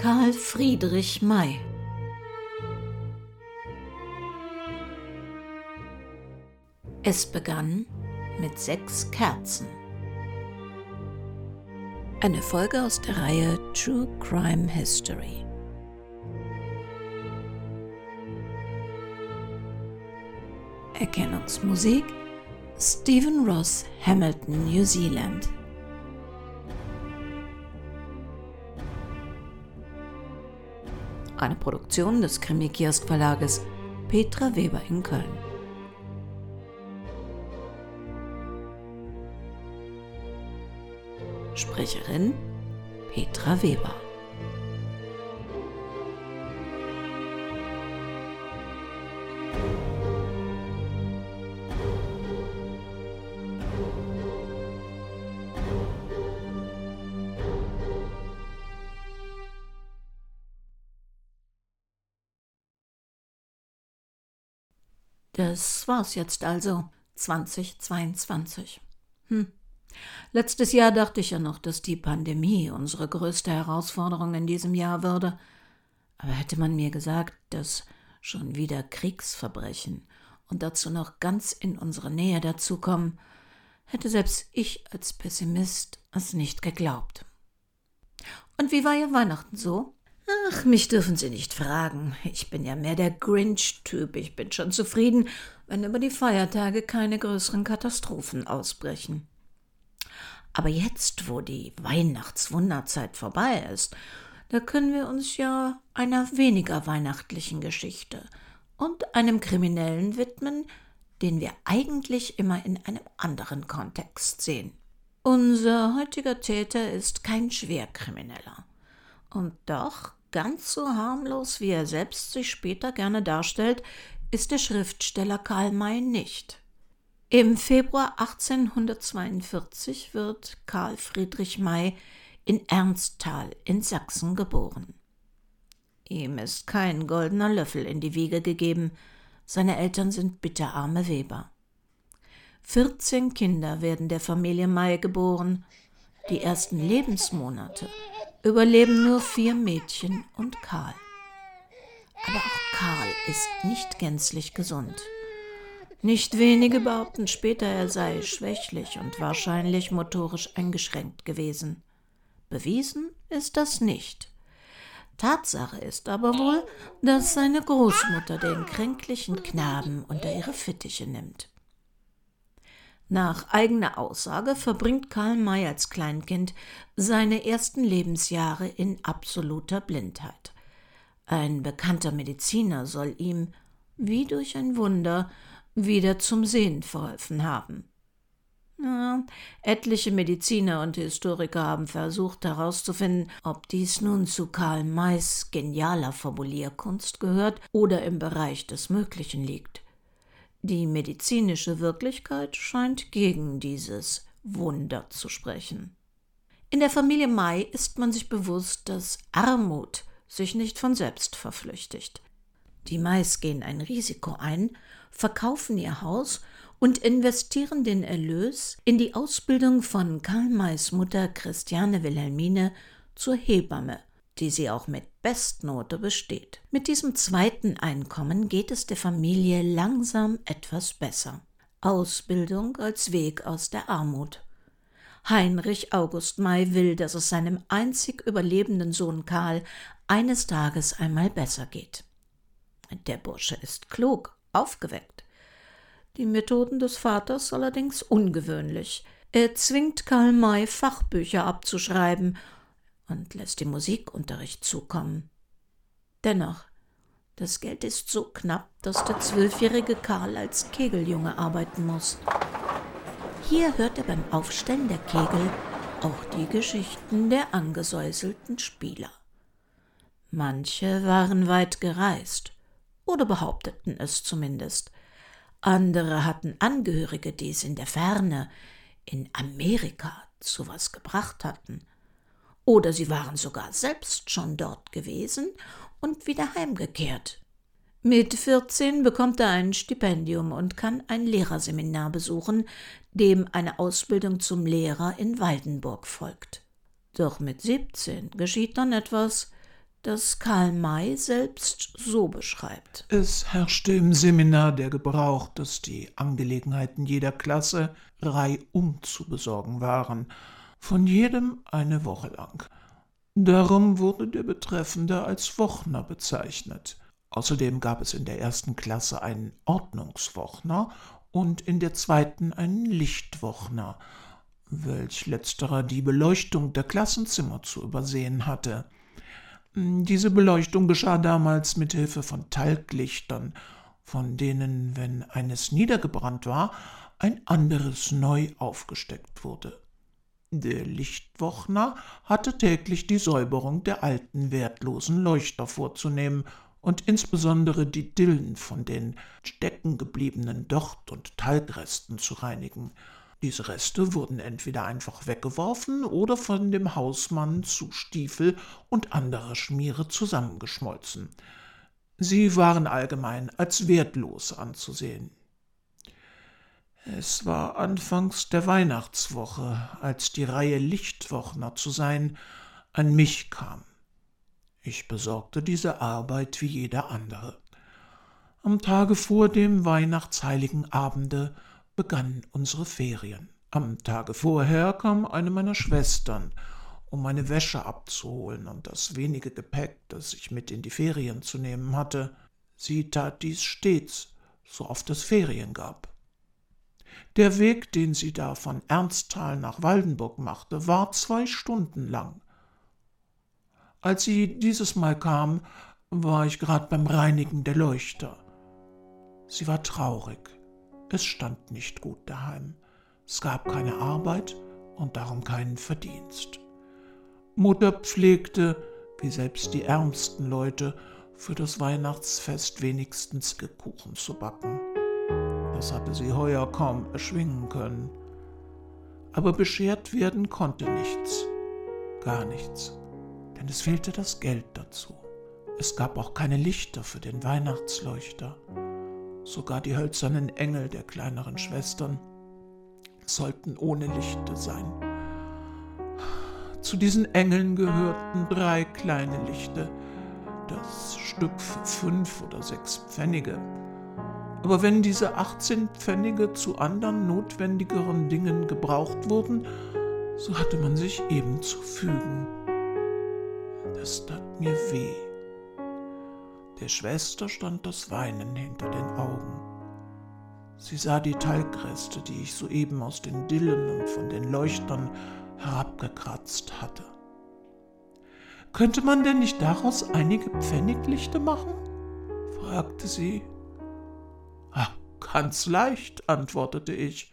Karl Friedrich May Es begann mit sechs Kerzen. Eine Folge aus der Reihe True Crime History. Erkennungsmusik Stephen Ross, Hamilton, New Zealand. Eine Produktion des Krimi-Kiosk Verlages Petra Weber in Köln. Sprecherin Petra Weber. War's jetzt also, 2022. Hm. Letztes Jahr dachte ich ja noch, dass die Pandemie unsere größte Herausforderung in diesem Jahr würde. Aber hätte man mir gesagt, dass schon wieder Kriegsverbrechen und dazu noch ganz in unsere Nähe dazukommen, hätte selbst ich als Pessimist es nicht geglaubt. Und wie war Ihr Weihnachten so? Ach, mich dürfen Sie nicht fragen. Ich bin ja mehr der Grinch-Typ. Ich bin schon zufrieden, wenn über die Feiertage keine größeren Katastrophen ausbrechen. Aber jetzt, wo die Weihnachtswunderzeit vorbei ist, da können wir uns ja einer weniger weihnachtlichen Geschichte und einem Kriminellen widmen, den wir eigentlich immer in einem anderen Kontext sehen. Unser heutiger Täter ist kein Schwerkrimineller. Und doch, ganz so harmlos, wie er selbst sich später gerne darstellt, ist der Schriftsteller Karl May nicht. Im Februar 1842 wird Karl Friedrich May in Ernstthal in Sachsen geboren. Ihm ist kein goldener Löffel in die Wiege gegeben, seine Eltern sind bitterarme Weber. 14 Kinder werden der Familie May geboren. Die ersten Lebensmonate überleben nur vier Mädchen und Karl. Aber auch Karl ist nicht gänzlich gesund. Nicht wenige behaupten später, er sei schwächlich und wahrscheinlich motorisch eingeschränkt gewesen. Bewiesen ist das nicht. Tatsache ist aber wohl, dass seine Großmutter den kränklichen Knaben unter ihre Fittiche nimmt. Nach eigener Aussage verbringt Karl May als Kleinkind seine ersten Lebensjahre in absoluter Blindheit. Ein bekannter Mediziner soll ihm, wie durch ein Wunder, wieder zum Sehen verholfen haben. Ja, etliche Mediziner und Historiker haben versucht herauszufinden, ob dies nun zu Karl Mays genialer Formulierkunst gehört oder im Bereich des Möglichen liegt. Die medizinische Wirklichkeit scheint gegen dieses Wunder zu sprechen. In der Familie May ist man sich bewusst, dass Armut sich nicht von selbst verflüchtigt. Die Mais gehen ein Risiko ein verkaufen ihr Haus und investieren den Erlös in die Ausbildung von Karl Mays Mutter Christiane Wilhelmine zur Hebamme, die sie auch mit Bestnote besteht. Mit diesem zweiten Einkommen geht es der Familie langsam etwas besser. Ausbildung als Weg aus der Armut. Heinrich August May will, dass es seinem einzig überlebenden Sohn Karl eines Tages einmal besser geht. Der Bursche ist klug aufgeweckt. Die Methoden des Vaters allerdings ungewöhnlich. Er zwingt Karl May, Fachbücher abzuschreiben und lässt ihm Musikunterricht zukommen. Dennoch, das Geld ist so knapp, dass der zwölfjährige Karl als Kegeljunge arbeiten muss. Hier hört er beim Aufstellen der Kegel auch die Geschichten der angesäuselten Spieler. Manche waren weit gereist, oder behaupteten es zumindest. Andere hatten Angehörige, die es in der Ferne, in Amerika, zu was gebracht hatten. Oder sie waren sogar selbst schon dort gewesen und wieder heimgekehrt. Mit 14 bekommt er ein Stipendium und kann ein Lehrerseminar besuchen, dem eine Ausbildung zum Lehrer in Waldenburg folgt. Doch mit 17 geschieht dann etwas, das Karl May selbst so beschreibt. Es herrschte im Seminar der Gebrauch, dass die Angelegenheiten jeder Klasse reihum zu besorgen waren, von jedem eine Woche lang. Darum wurde der Betreffende als Wochner bezeichnet. Außerdem gab es in der ersten Klasse einen Ordnungswochner und in der zweiten einen Lichtwochner, welch letzterer die Beleuchtung der Klassenzimmer zu übersehen hatte. Diese Beleuchtung geschah damals mit Hilfe von Talglichtern, von denen, wenn eines niedergebrannt war, ein anderes neu aufgesteckt wurde. Der Lichtwochner hatte täglich die Säuberung der alten wertlosen Leuchter vorzunehmen und insbesondere die Dillen von den steckengebliebenen Docht- und Talgresten zu reinigen. Diese Reste wurden entweder einfach weggeworfen oder von dem Hausmann zu Stiefel und anderer Schmiere zusammengeschmolzen. Sie waren allgemein als wertlos anzusehen. Es war anfangs der Weihnachtswoche, als die Reihe Lichtwochner zu sein an mich kam. Ich besorgte diese Arbeit wie jeder andere. Am Tage vor dem Weihnachtsheiligen Abende begannen unsere Ferien. Am Tage vorher kam eine meiner Schwestern, um meine Wäsche abzuholen und das wenige Gepäck, das ich mit in die Ferien zu nehmen hatte. Sie tat dies stets, so oft es Ferien gab. Der Weg, den sie da von Ernstthal nach Waldenburg machte, war zwei Stunden lang. Als sie dieses Mal kam, war ich gerade beim Reinigen der Leuchter. Sie war traurig. Es stand nicht gut daheim. Es gab keine Arbeit und darum keinen Verdienst. Mutter pflegte, wie selbst die ärmsten Leute, für das Weihnachtsfest wenigstens Kuchen zu backen. Das hatte sie heuer kaum erschwingen können. Aber beschert werden konnte nichts, gar nichts, denn es fehlte das Geld dazu. Es gab auch keine Lichter für den Weihnachtsleuchter. Sogar die hölzernen Engel der kleineren Schwestern sollten ohne Lichte sein. Zu diesen Engeln gehörten drei kleine Lichte, das Stück für fünf oder sechs Pfennige. Aber wenn diese 18 Pfennige zu anderen notwendigeren Dingen gebraucht wurden, so hatte man sich eben zu fügen. Das tat mir weh. Der Schwester stand das Weinen hinter den Augen. Sie sah die Talgreste, die ich soeben aus den Dillen und von den Leuchtern herabgekratzt hatte. Könnte man denn nicht daraus einige Pfenniglichte machen? fragte sie. Ganz leicht, antwortete ich.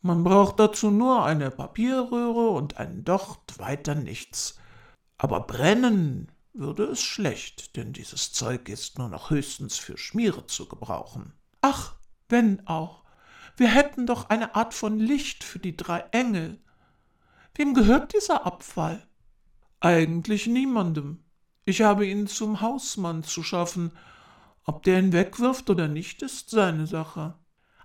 Man braucht dazu nur eine Papierröhre und einen Docht, weiter nichts. Aber brennen würde es schlecht, denn dieses Zeug ist nur noch höchstens für Schmiere zu gebrauchen. Ach, wenn auch. Wir hätten doch eine Art von Licht für die drei Engel. Wem gehört dieser Abfall? Eigentlich niemandem. Ich habe ihn zum Hausmann zu schaffen. Ob der ihn wegwirft oder nicht, ist seine Sache.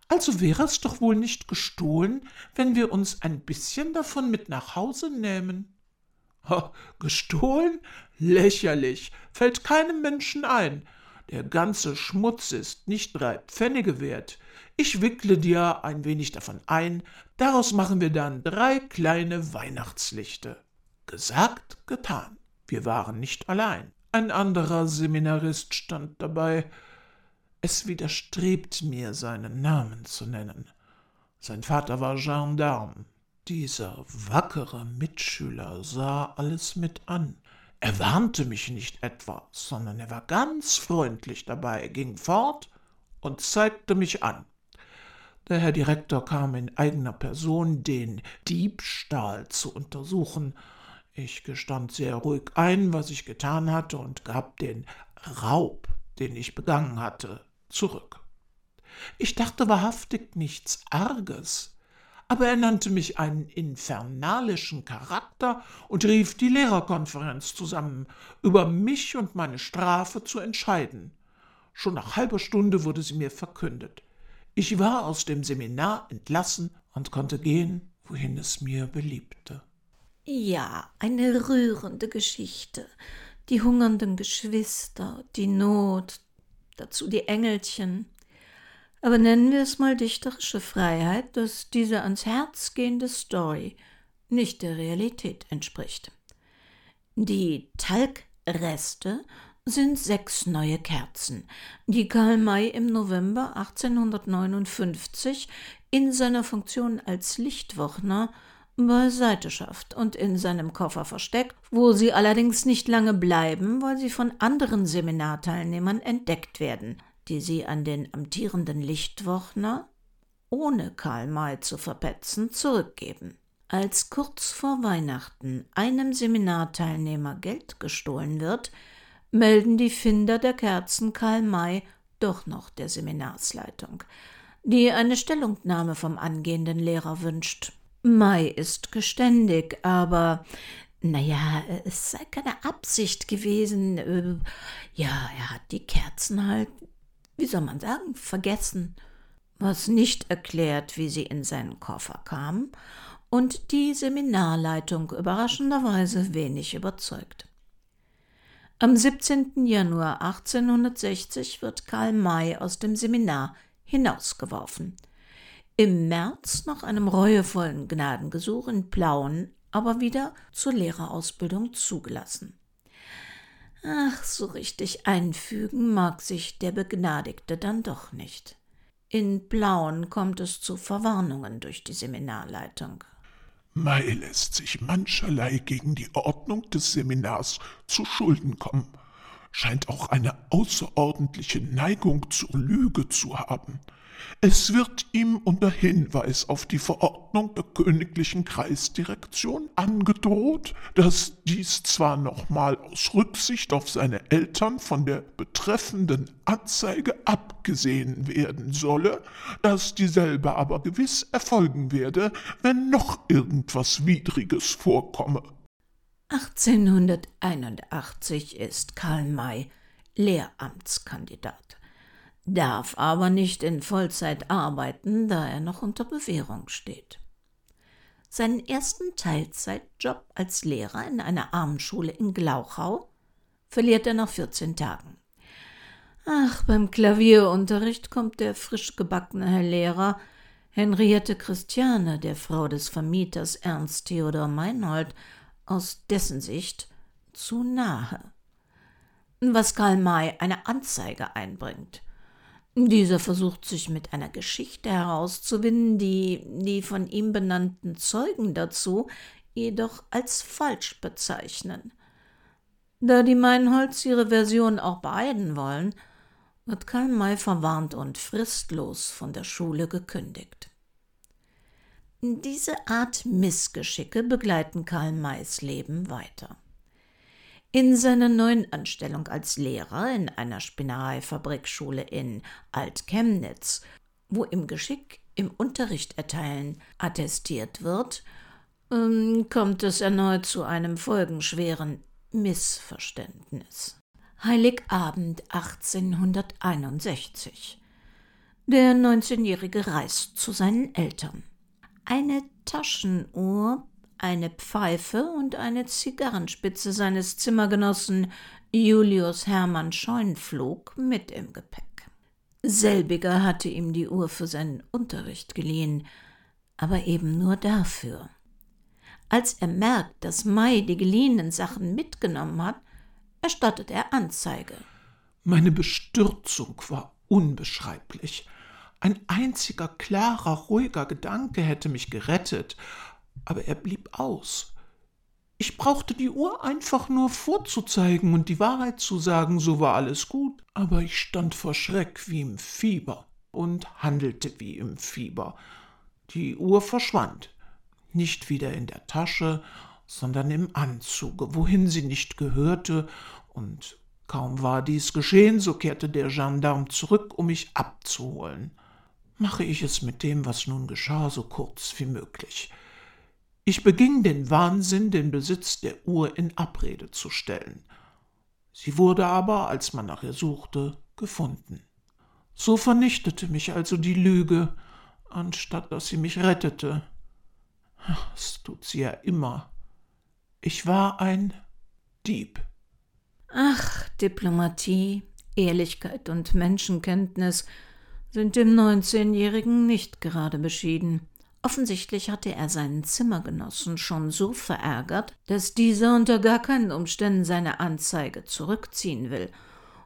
Also wäre es doch wohl nicht gestohlen, wenn wir uns ein bisschen davon mit nach Hause nähmen. Oh, gestohlen? Lächerlich. Fällt keinem Menschen ein. Der ganze Schmutz ist nicht drei Pfennige wert. Ich wickle dir ein wenig davon ein, daraus machen wir dann drei kleine Weihnachtslichte. Gesagt, getan. Wir waren nicht allein. Ein anderer Seminarist stand dabei. Es widerstrebt mir, seinen Namen zu nennen. Sein Vater war Gendarm. Dieser wackere Mitschüler sah alles mit an. Er warnte mich nicht etwa, sondern er war ganz freundlich dabei, ging fort und zeigte mich an. Der Herr Direktor kam in eigener Person, den Diebstahl zu untersuchen. Ich gestand sehr ruhig ein, was ich getan hatte, und gab den Raub, den ich begangen hatte, zurück. Ich dachte wahrhaftig nichts Arges, aber er nannte mich einen infernalischen Charakter und rief die Lehrerkonferenz zusammen, über mich und meine Strafe zu entscheiden. Schon nach halber Stunde wurde sie mir verkündet. Ich war aus dem Seminar entlassen und konnte gehen, wohin es mir beliebte. Ja, eine rührende Geschichte. die hungernden Geschwister, die Not, dazu die Engelchen. Aber nennen wir es mal dichterische Freiheit, dass diese ans Herz gehende Story nicht der Realität entspricht. Die Talgreste sind sechs neue Kerzen, die Karl May im November 1859 in seiner Funktion als Lichtwochner beiseite schafft und in seinem Koffer versteckt, wo sie allerdings nicht lange bleiben, weil sie von anderen Seminarteilnehmern entdeckt werden, die sie an den amtierenden Lichtwochner, ohne Karl May zu verpetzen, zurückgeben. Als kurz vor Weihnachten einem Seminarteilnehmer Geld gestohlen wird, melden die Finder der Kerzen Karl May doch noch der Seminarsleitung, die eine Stellungnahme vom angehenden Lehrer wünscht. Mai ist geständig, aber naja, es sei keine Absicht gewesen. Äh, ja, er hat die Kerzen halt, wie soll man sagen, vergessen. Was nicht erklärt, wie sie in seinen Koffer kamen und die Seminarleitung überraschenderweise wenig überzeugt. Am 17. Januar 1860 wird Karl May aus dem Seminar hinausgeworfen – im März nach einem reuevollen Gnadengesuch in Plauen aber wieder zur Lehrerausbildung zugelassen. Ach, so richtig einfügen mag sich der Begnadigte dann doch nicht. In Plauen kommt es zu Verwarnungen durch die Seminarleitung. Mai lässt sich mancherlei gegen die Ordnung des Seminars zu Schulden kommen, scheint auch eine außerordentliche Neigung zur Lüge zu haben. Es wird ihm unter Hinweis auf die Verordnung der königlichen Kreisdirektion angedroht, dass dies zwar nochmal aus Rücksicht auf seine Eltern von der betreffenden Anzeige abgesehen werden solle, dass dieselbe aber gewiss erfolgen werde, wenn noch irgendwas Widriges vorkomme. 1881 ist Karl May Lehramtskandidat darf aber nicht in Vollzeit arbeiten, da er noch unter Bewährung steht. Seinen ersten Teilzeitjob als Lehrer in einer Armenschule in Glauchau verliert er nach 14 Tagen. Ach, beim Klavierunterricht kommt der frisch gebackene Herr Lehrer Henriette Christiane, der Frau des Vermieters Ernst Theodor Meinhold, aus dessen Sicht zu nahe. Was Karl May eine Anzeige einbringt – dieser versucht sich mit einer Geschichte herauszuwinden, die die von ihm benannten Zeugen dazu jedoch als falsch bezeichnen. Da die Meinholz ihre Version auch beeiden wollen, wird Karl May verwarnt und fristlos von der Schule gekündigt. Diese Art Missgeschicke begleiten Karl Mays Leben weiter. In seiner neuen Anstellung als Lehrer in einer Spinnereifabrikschule in Alt-Chemnitz, wo im Geschick im Unterricht erteilen attestiert wird, ähm, kommt es erneut zu einem folgenschweren Missverständnis. Heiligabend 1861. Der 19-Jährige reist zu seinen Eltern. Eine Taschenuhr eine Pfeife und eine Zigarrenspitze seines Zimmergenossen Julius Hermann Scheunflug mit im Gepäck. Selbiger hatte ihm die Uhr für seinen Unterricht geliehen, aber eben nur dafür. Als er merkt, dass Mai die geliehenen Sachen mitgenommen hat, erstattet er Anzeige. Meine Bestürzung war unbeschreiblich. Ein einziger klarer, ruhiger Gedanke hätte mich gerettet, aber er blieb aus. Ich brauchte die Uhr einfach nur vorzuzeigen und die Wahrheit zu sagen, so war alles gut, aber ich stand vor Schreck wie im Fieber und handelte wie im Fieber. Die Uhr verschwand, nicht wieder in der Tasche, sondern im Anzuge, wohin sie nicht gehörte, und kaum war dies geschehen, so kehrte der Gendarm zurück, um mich abzuholen. Mache ich es mit dem, was nun geschah, so kurz wie möglich. Ich beging den Wahnsinn, den Besitz der Uhr in Abrede zu stellen. Sie wurde aber, als man nach ihr suchte, gefunden. So vernichtete mich also die Lüge, anstatt dass sie mich rettete. Das tut sie ja immer. Ich war ein Dieb. Ach, Diplomatie, Ehrlichkeit und Menschenkenntnis sind dem 19-Jährigen nicht gerade beschieden. Offensichtlich hatte er seinen Zimmergenossen schon so verärgert, dass dieser unter gar keinen Umständen seine Anzeige zurückziehen will.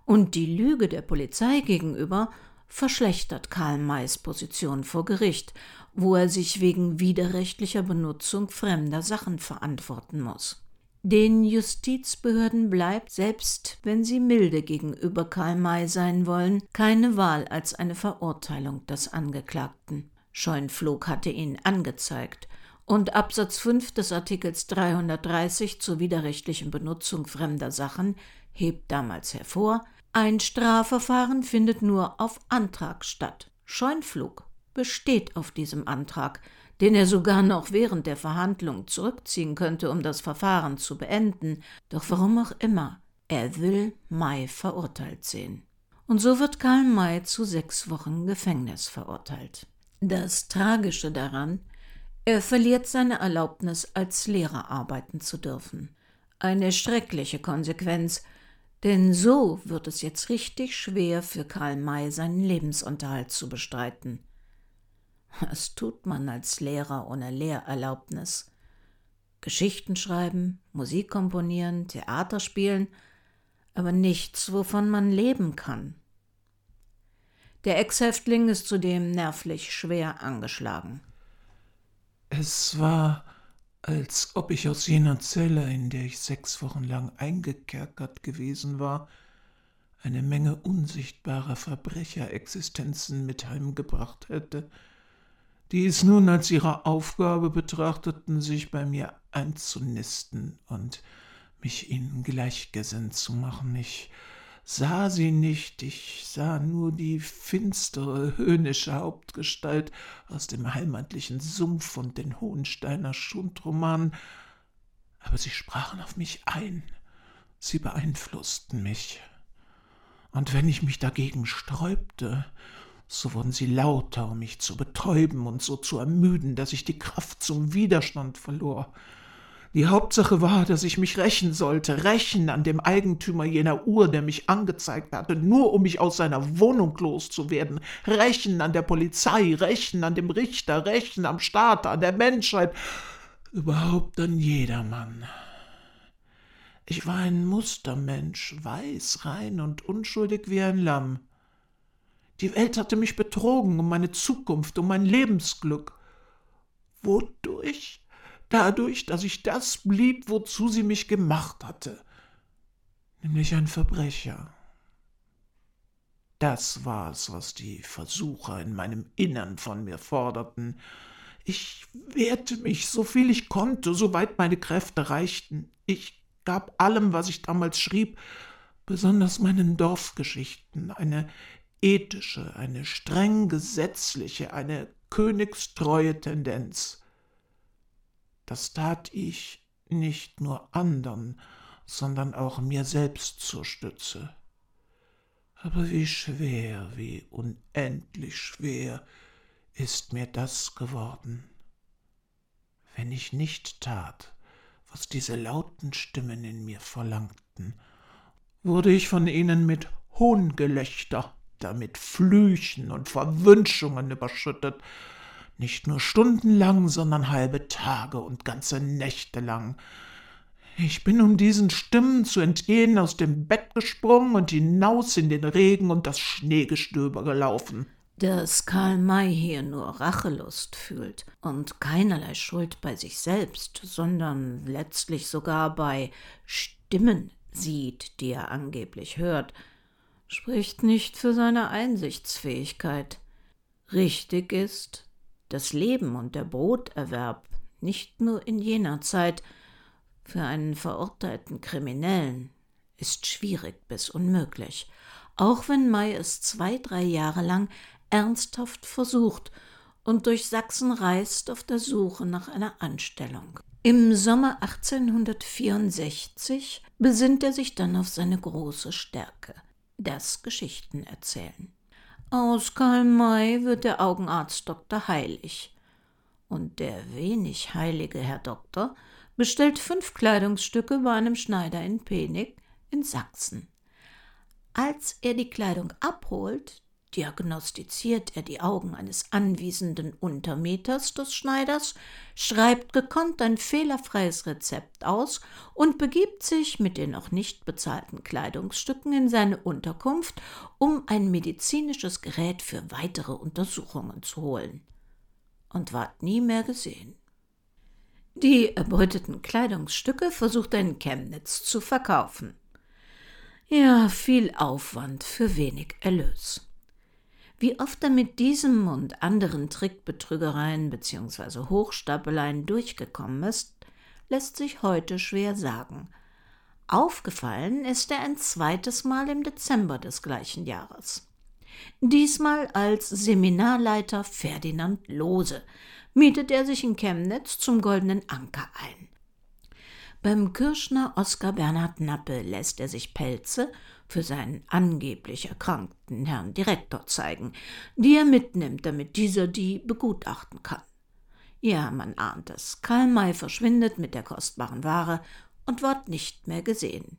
Und die Lüge der Polizei gegenüber verschlechtert Karl Mays Position vor Gericht, wo er sich wegen widerrechtlicher Benutzung fremder Sachen verantworten muss. Den Justizbehörden bleibt, selbst wenn sie milde gegenüber Karl May sein wollen, keine Wahl als eine Verurteilung des Angeklagten. Scheunflug hatte ihn angezeigt, und Absatz 5 des Artikels 330 zur widerrechtlichen Benutzung fremder Sachen hebt damals hervor, ein Strafverfahren findet nur auf Antrag statt. Scheunflug besteht auf diesem Antrag, den er sogar noch während der Verhandlung zurückziehen könnte, um das Verfahren zu beenden, doch warum auch immer, er will Mai verurteilt sehen. Und so wird Karl May zu sechs Wochen Gefängnis verurteilt. Das Tragische daran, er verliert seine Erlaubnis, als Lehrer arbeiten zu dürfen. Eine schreckliche Konsequenz, denn so wird es jetzt richtig schwer für Karl May seinen Lebensunterhalt zu bestreiten. Was tut man als Lehrer ohne Lehrerlaubnis? Geschichten schreiben, Musik komponieren, Theater spielen, aber nichts, wovon man leben kann. Der Ex-Häftling ist zudem nervlich schwer angeschlagen. Es war, als ob ich aus jener Zelle, in der ich sechs Wochen lang eingekerkert gewesen war, eine Menge unsichtbarer Verbrecherexistenzen mit heimgebracht hätte, die es nun als ihre Aufgabe betrachteten, sich bei mir einzunisten und mich ihnen gleichgesinnt zu machen. Ich sah sie nicht, ich sah nur die finstere, höhnische Hauptgestalt aus dem heimatlichen Sumpf und den Hohensteiner Schundromanen, aber sie sprachen auf mich ein, sie beeinflussten mich. Und wenn ich mich dagegen sträubte, so wurden sie lauter, um mich zu betäuben und so zu ermüden, dass ich die Kraft zum Widerstand verlor. Die Hauptsache war, dass ich mich rächen sollte, rächen an dem Eigentümer jener Uhr, der mich angezeigt hatte, nur um mich aus seiner Wohnung loszuwerden, rächen an der Polizei, rächen an dem Richter, rächen am Staat, an der Menschheit, überhaupt an jedermann. Ich war ein Mustermensch, weiß, rein und unschuldig wie ein Lamm. Die Welt hatte mich betrogen um meine Zukunft, um mein Lebensglück. Wodurch? Dadurch, dass ich das blieb, wozu sie mich gemacht hatte, nämlich ein Verbrecher. Das war es, was die Versucher in meinem Innern von mir forderten. Ich wehrte mich, so viel ich konnte, soweit meine Kräfte reichten. Ich gab allem, was ich damals schrieb, besonders meinen Dorfgeschichten, eine ethische, eine streng gesetzliche, eine königstreue Tendenz. Das tat ich nicht nur andern, sondern auch mir selbst zur Stütze. Aber wie schwer, wie unendlich schwer ist mir das geworden. Wenn ich nicht tat, was diese lauten Stimmen in mir verlangten, wurde ich von ihnen mit Hohngelächter, damit Flüchen und Verwünschungen überschüttet, nicht nur stundenlang, sondern halbe Tage und ganze Nächte lang. Ich bin, um diesen Stimmen zu entgehen, aus dem Bett gesprungen und hinaus in den Regen und das Schneegestöber gelaufen. Dass Karl May hier nur Rachelust fühlt und keinerlei Schuld bei sich selbst, sondern letztlich sogar bei Stimmen sieht, die er angeblich hört, spricht nicht für seine Einsichtsfähigkeit. Richtig ist, das Leben und der Broterwerb nicht nur in jener Zeit für einen verurteilten Kriminellen ist schwierig bis unmöglich, auch wenn May es zwei, drei Jahre lang ernsthaft versucht und durch Sachsen reist auf der Suche nach einer Anstellung. Im Sommer 1864 besinnt er sich dann auf seine große Stärke, das Geschichten erzählen. Aus Karl May wird der Augenarzt Dr. Heilig. Und der wenig heilige Herr Doktor bestellt fünf Kleidungsstücke bei einem Schneider in Penig, in Sachsen. Als er die Kleidung abholt, diagnostiziert er die Augen eines anwesenden Untermeters des Schneiders, schreibt gekonnt ein fehlerfreies Rezept aus und begibt sich mit den noch nicht bezahlten Kleidungsstücken in seine Unterkunft, um ein medizinisches Gerät für weitere Untersuchungen zu holen. Und ward nie mehr gesehen. Die erbeuteten Kleidungsstücke versucht er in Chemnitz zu verkaufen. Ja, viel Aufwand für wenig Erlös. Wie oft er mit diesem und anderen Trickbetrügereien bzw. Hochstapeleien durchgekommen ist, lässt sich heute schwer sagen. Aufgefallen ist er ein zweites Mal im Dezember des gleichen Jahres. Diesmal als Seminarleiter Ferdinand Lose mietet er sich in Chemnitz zum Goldenen Anker ein. Beim Kirschner Oskar Bernhard Nappe lässt er sich Pelze für seinen angeblich erkrankten Herrn Direktor zeigen, die er mitnimmt, damit dieser die begutachten kann. Ja, man ahnt es. Karl May verschwindet mit der kostbaren Ware und wird nicht mehr gesehen.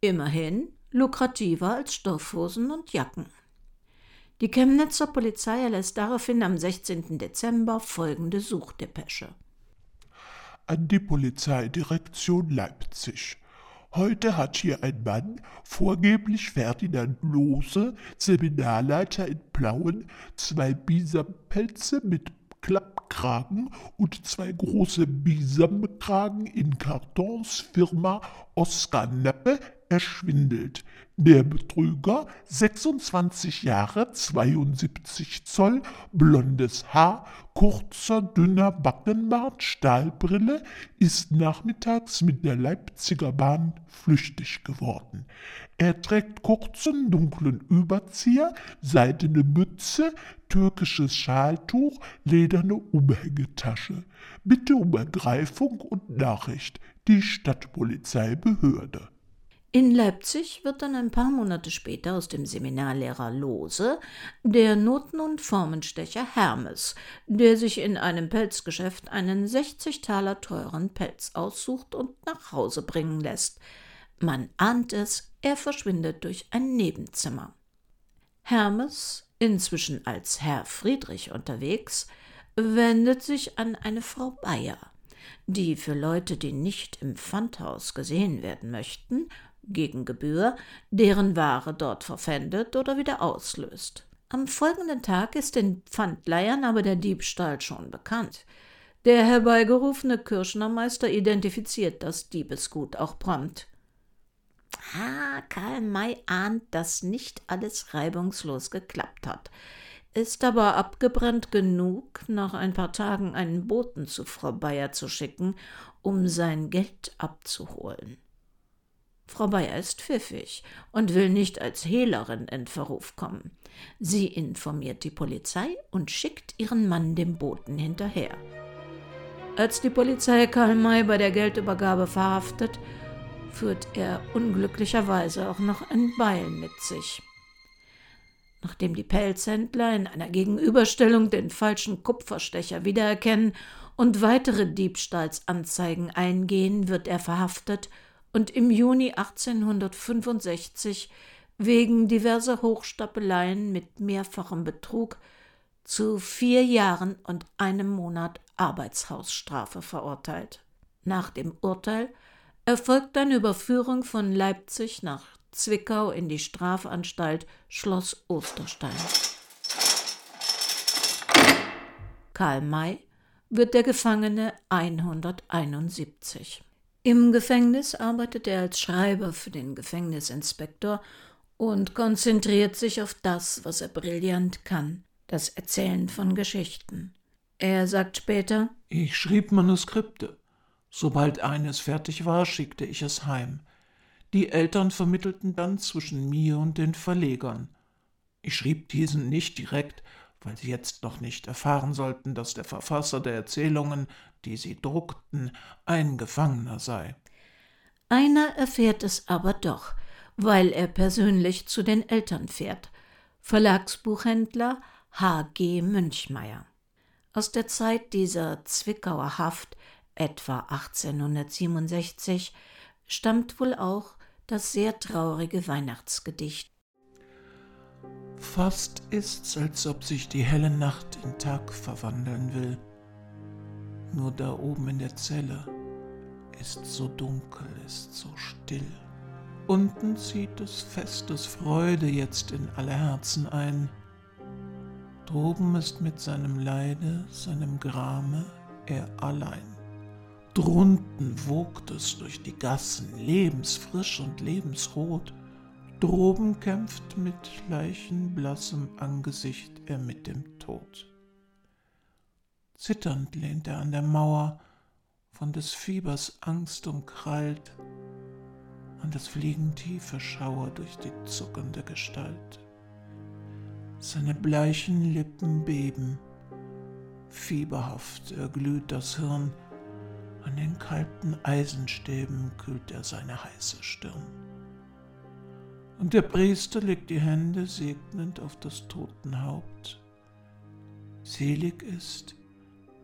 Immerhin lukrativer als Stoffhosen und Jacken. Die Chemnitzer Polizei erlässt daraufhin am 16. Dezember folgende Suchdepesche. An die Polizeidirektion Leipzig. Heute hat hier ein Mann, vorgeblich Ferdinand Lose, Seminarleiter in Plauen, zwei Bisampelze mit Klappkragen und zwei große Bisamkragen in Kartons Firma Oskar Nappe erschwindelt. Der Betrüger, 26 Jahre, 72 Zoll, blondes Haar, kurzer, dünner Backenbart, Stahlbrille, ist nachmittags mit der Leipziger Bahn flüchtig geworden. Er trägt kurzen, dunklen Überzieher, seidene Mütze, türkisches Schaltuch, lederne Umhängetasche. Bitte um Ergreifung und Nachricht. Die Stadtpolizeibehörde. In Leipzig wird dann ein paar Monate später aus dem Seminarlehrer Lose der Noten- und Formenstecher Hermes, der sich in einem Pelzgeschäft einen 60 Taler teuren Pelz aussucht und nach Hause bringen lässt. Man ahnt es, er verschwindet durch ein Nebenzimmer. Hermes, inzwischen als Herr Friedrich unterwegs, wendet sich an eine Frau Bayer, die für Leute, die nicht im Pfandhaus gesehen werden möchten, gegen Gebühr deren Ware dort verpfändet oder wieder auslöst. Am folgenden Tag ist den Pfandleihern aber der Diebstahl schon bekannt. Der herbeigerufene Kirschnermeister identifiziert das Diebesgut auch prompt. Ah, Karl May ahnt, dass nicht alles reibungslos geklappt hat, ist aber abgebrannt genug, nach ein paar Tagen einen Boten zu Frau Bayer zu schicken, um sein Geld abzuholen. Frau Bayer ist pfiffig und will nicht als Hehlerin in Verruf kommen. Sie informiert die Polizei und schickt ihren Mann dem Boten hinterher. Als die Polizei Karl May bei der Geldübergabe verhaftet, führt er unglücklicherweise auch noch ein Beil mit sich. Nachdem die Pelzhändler in einer Gegenüberstellung den falschen Kupferstecher wiedererkennen und weitere Diebstahlsanzeigen eingehen, wird er verhaftet und im Juni 1865 wegen diverser Hochstapeleien mit mehrfachem Betrug zu vier Jahren und einem Monat Arbeitshausstrafe verurteilt. Nach dem Urteil erfolgt eine Überführung von Leipzig nach Zwickau in die Strafanstalt Schloss Osterstein. Karl May wird der Gefangene 171. Im Gefängnis arbeitet er als Schreiber für den Gefängnisinspektor und konzentriert sich auf das, was er brillant kann, das Erzählen von Geschichten. Er sagt später Ich schrieb Manuskripte. Sobald eines fertig war, schickte ich es heim. Die Eltern vermittelten dann zwischen mir und den Verlegern. Ich schrieb diesen nicht direkt, weil sie jetzt noch nicht erfahren sollten, dass der Verfasser der Erzählungen, die sie druckten, ein Gefangener sei. Einer erfährt es aber doch, weil er persönlich zu den Eltern fährt. Verlagsbuchhändler H. G. Münchmeyer. Aus der Zeit dieser Zwickauer Haft, etwa 1867, stammt wohl auch das sehr traurige Weihnachtsgedicht. Fast ist's, als ob sich die helle Nacht in Tag verwandeln will. Nur da oben in der Zelle ist so dunkel, ist so still. Unten zieht des Festes Freude jetzt in alle Herzen ein. Droben ist mit seinem Leide, seinem Grame er allein. Drunten wogt es durch die Gassen, lebensfrisch und lebensrot. Droben kämpft mit leichenblassem Angesicht er mit dem Tod. Zitternd lehnt er an der Mauer, von des Fiebers Angst umkrallt, und es fliegen tiefe Schauer durch die zuckende Gestalt. Seine bleichen Lippen beben, fieberhaft erglüht das Hirn, an den kalten Eisenstäben kühlt er seine heiße Stirn. Und der Priester legt die Hände segnend auf das Totenhaupt. Selig ist,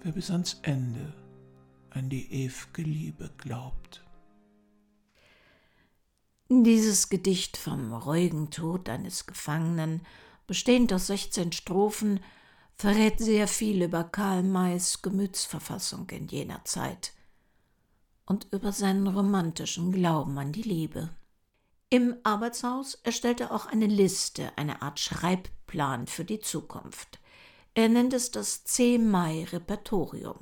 wer bis ans Ende an die ew'ge Liebe glaubt. Dieses Gedicht vom ruhigen Tod eines Gefangenen, bestehend aus 16 Strophen, verrät sehr viel über Karl Mays Gemütsverfassung in jener Zeit und über seinen romantischen Glauben an die Liebe. Im Arbeitshaus erstellt er auch eine Liste, eine Art Schreibplan für die Zukunft. Er nennt es das C-Mai-Repertorium.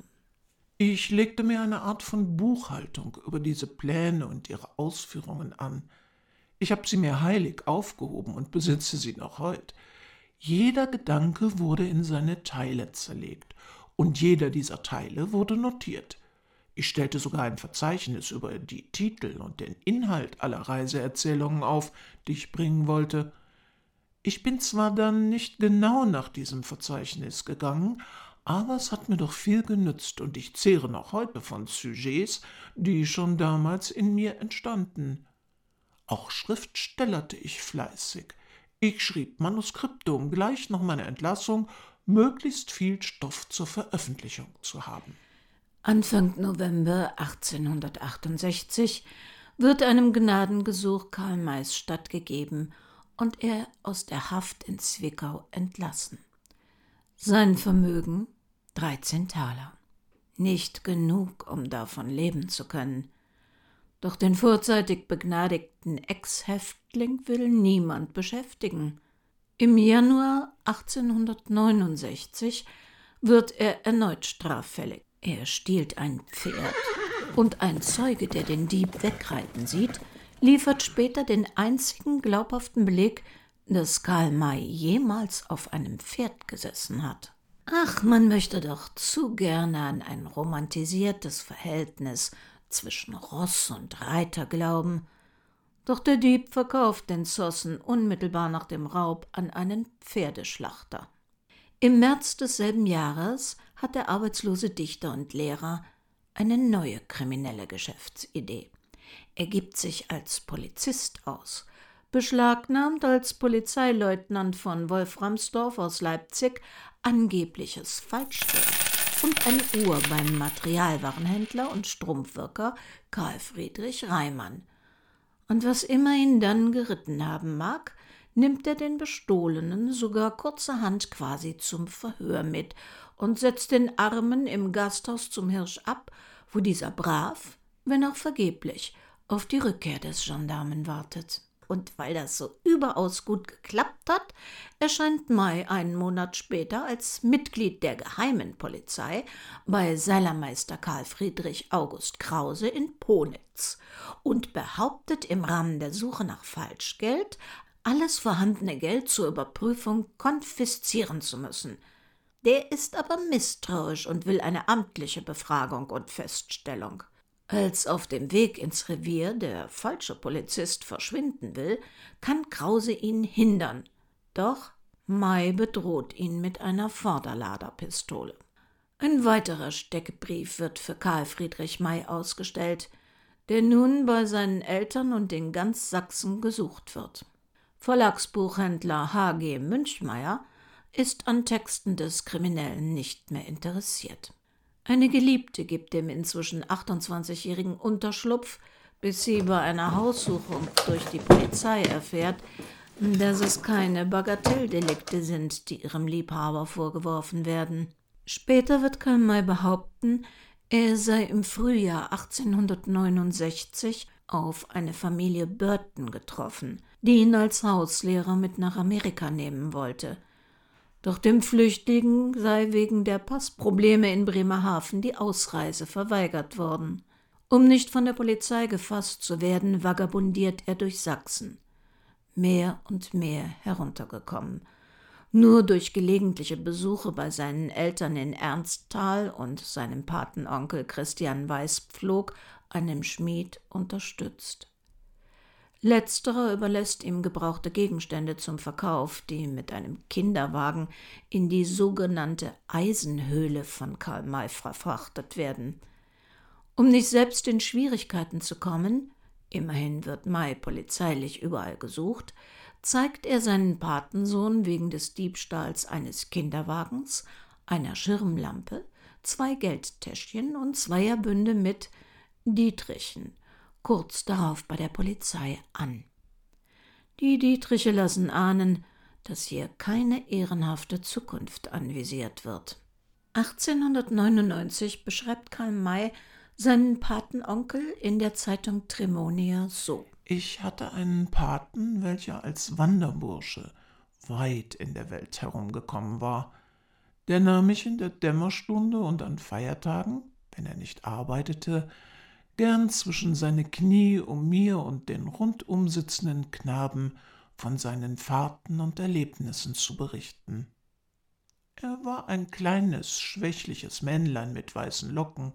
Ich legte mir eine Art von Buchhaltung über diese Pläne und ihre Ausführungen an. Ich habe sie mir heilig aufgehoben und besitze sie noch heut. Jeder Gedanke wurde in seine Teile zerlegt, und jeder dieser Teile wurde notiert. Ich stellte sogar ein Verzeichnis über die Titel und den Inhalt aller Reiseerzählungen auf, die ich bringen wollte. Ich bin zwar dann nicht genau nach diesem Verzeichnis gegangen, aber es hat mir doch viel genützt und ich zehre noch heute von Sujets, die schon damals in mir entstanden. Auch schriftstellerte ich fleißig. Ich schrieb Manuskripte, um gleich nach meiner Entlassung möglichst viel Stoff zur Veröffentlichung zu haben. Anfang November 1868 wird einem Gnadengesuch Karl Mays stattgegeben und er aus der Haft in Zwickau entlassen. Sein Vermögen 13 Taler. Nicht genug, um davon leben zu können. Doch den vorzeitig begnadigten Ex-Häftling will niemand beschäftigen. Im Januar 1869 wird er erneut straffällig. Er stiehlt ein Pferd und ein Zeuge, der den Dieb wegreiten sieht, liefert später den einzigen glaubhaften Beleg, dass Karl May jemals auf einem Pferd gesessen hat. Ach, man möchte doch zu gerne an ein romantisiertes Verhältnis zwischen Ross und Reiter glauben. Doch der Dieb verkauft den Zossen unmittelbar nach dem Raub an einen Pferdeschlachter. Im März desselben Jahres hat der arbeitslose Dichter und Lehrer eine neue kriminelle Geschäftsidee. Er gibt sich als Polizist aus, beschlagnahmt als Polizeileutnant von Wolframsdorf aus Leipzig angebliches Falschgeld und eine Uhr beim Materialwarenhändler und Strumpfwirker Karl Friedrich Reimann. Und was immer ihn dann geritten haben mag, nimmt er den Bestohlenen sogar kurzerhand quasi zum Verhör mit und setzt den Armen im Gasthaus zum Hirsch ab, wo dieser brav, wenn auch vergeblich, auf die Rückkehr des Gendarmen wartet und weil das so überaus gut geklappt hat, erscheint Mai einen Monat später als Mitglied der Geheimen Polizei bei Seilermeister Karl Friedrich August Krause in Ponitz und behauptet im Rahmen der Suche nach Falschgeld, alles vorhandene Geld zur Überprüfung konfiszieren zu müssen. Der ist aber misstrauisch und will eine amtliche Befragung und Feststellung. Als auf dem Weg ins Revier der falsche Polizist verschwinden will, kann Krause ihn hindern. Doch Mai bedroht ihn mit einer Vorderladerpistole. Ein weiterer Steckbrief wird für Karl Friedrich May ausgestellt, der nun bei seinen Eltern und in ganz Sachsen gesucht wird. Verlagsbuchhändler H.G. Münchmeyer ist an Texten des Kriminellen nicht mehr interessiert. Eine Geliebte gibt dem inzwischen 28-jährigen Unterschlupf, bis sie bei einer Haussuchung durch die Polizei erfährt, dass es keine Bagatelldelikte sind, die ihrem Liebhaber vorgeworfen werden. Später wird Karl May behaupten, er sei im Frühjahr 1869 auf eine Familie Burton getroffen, die ihn als Hauslehrer mit nach Amerika nehmen wollte. Doch dem Flüchtigen sei wegen der Passprobleme in Bremerhaven die Ausreise verweigert worden. Um nicht von der Polizei gefasst zu werden, vagabundiert er durch Sachsen. Mehr und mehr heruntergekommen. Nur durch gelegentliche Besuche bei seinen Eltern in Ernstthal und seinem Patenonkel Christian Weißpflog, einem Schmied, unterstützt. Letzterer überlässt ihm gebrauchte Gegenstände zum Verkauf, die mit einem Kinderwagen in die sogenannte Eisenhöhle von Karl May verfrachtet werden. Um nicht selbst in Schwierigkeiten zu kommen, immerhin wird May polizeilich überall gesucht, zeigt er seinen Patensohn wegen des Diebstahls eines Kinderwagens, einer Schirmlampe, zwei Geldtäschchen und zweier Bünde mit Dietrichen, kurz darauf bei der Polizei an. Die Dietriche lassen ahnen, dass hier keine ehrenhafte Zukunft anvisiert wird. 1899 beschreibt Karl May seinen Patenonkel in der Zeitung Tremonia so. Ich hatte einen Paten, welcher als Wanderbursche weit in der Welt herumgekommen war. Der nahm mich in der Dämmerstunde und an Feiertagen, wenn er nicht arbeitete, gern zwischen seine Knie, um mir und den rundum sitzenden Knaben von seinen Fahrten und Erlebnissen zu berichten. Er war ein kleines, schwächliches Männlein mit weißen Locken,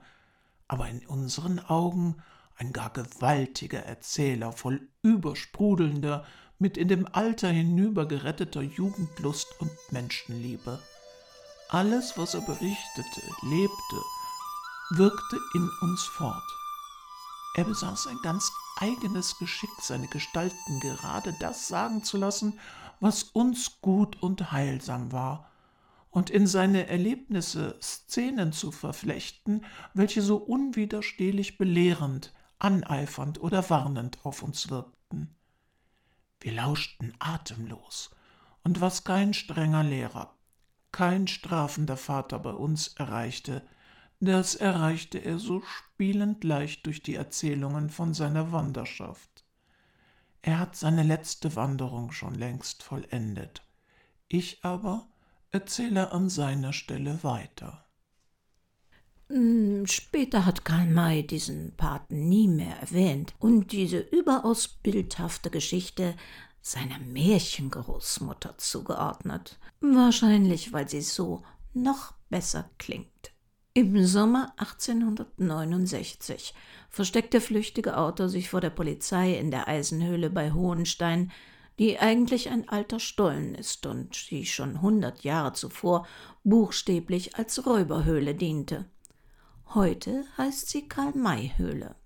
aber in unseren Augen ein gar gewaltiger Erzähler voll übersprudelnder, mit in dem Alter hinübergeretteter Jugendlust und Menschenliebe. Alles, was er berichtete, lebte, wirkte in uns fort. Er besaß ein ganz eigenes Geschick, seine Gestalten gerade das sagen zu lassen, was uns gut und heilsam war, und in seine Erlebnisse Szenen zu verflechten, welche so unwiderstehlich belehrend, aneifernd oder warnend auf uns wirkten. Wir lauschten atemlos, und was kein strenger Lehrer, kein strafender Vater bei uns erreichte, das erreichte er so spielend leicht durch die Erzählungen von seiner Wanderschaft. Er hat seine letzte Wanderung schon längst vollendet. Ich aber erzähle an seiner Stelle weiter. Hm, später hat Karl May diesen Paten nie mehr erwähnt und diese überaus bildhafte Geschichte seiner Märchengroßmutter zugeordnet. Wahrscheinlich, weil sie so noch besser klingt. Im Sommer 1869 versteckt der flüchtige Autor sich vor der Polizei in der Eisenhöhle bei Hohenstein, die eigentlich ein alter Stollen ist und die schon hundert Jahre zuvor buchstäblich als Räuberhöhle diente. Heute heißt sie Karl-May-Höhle.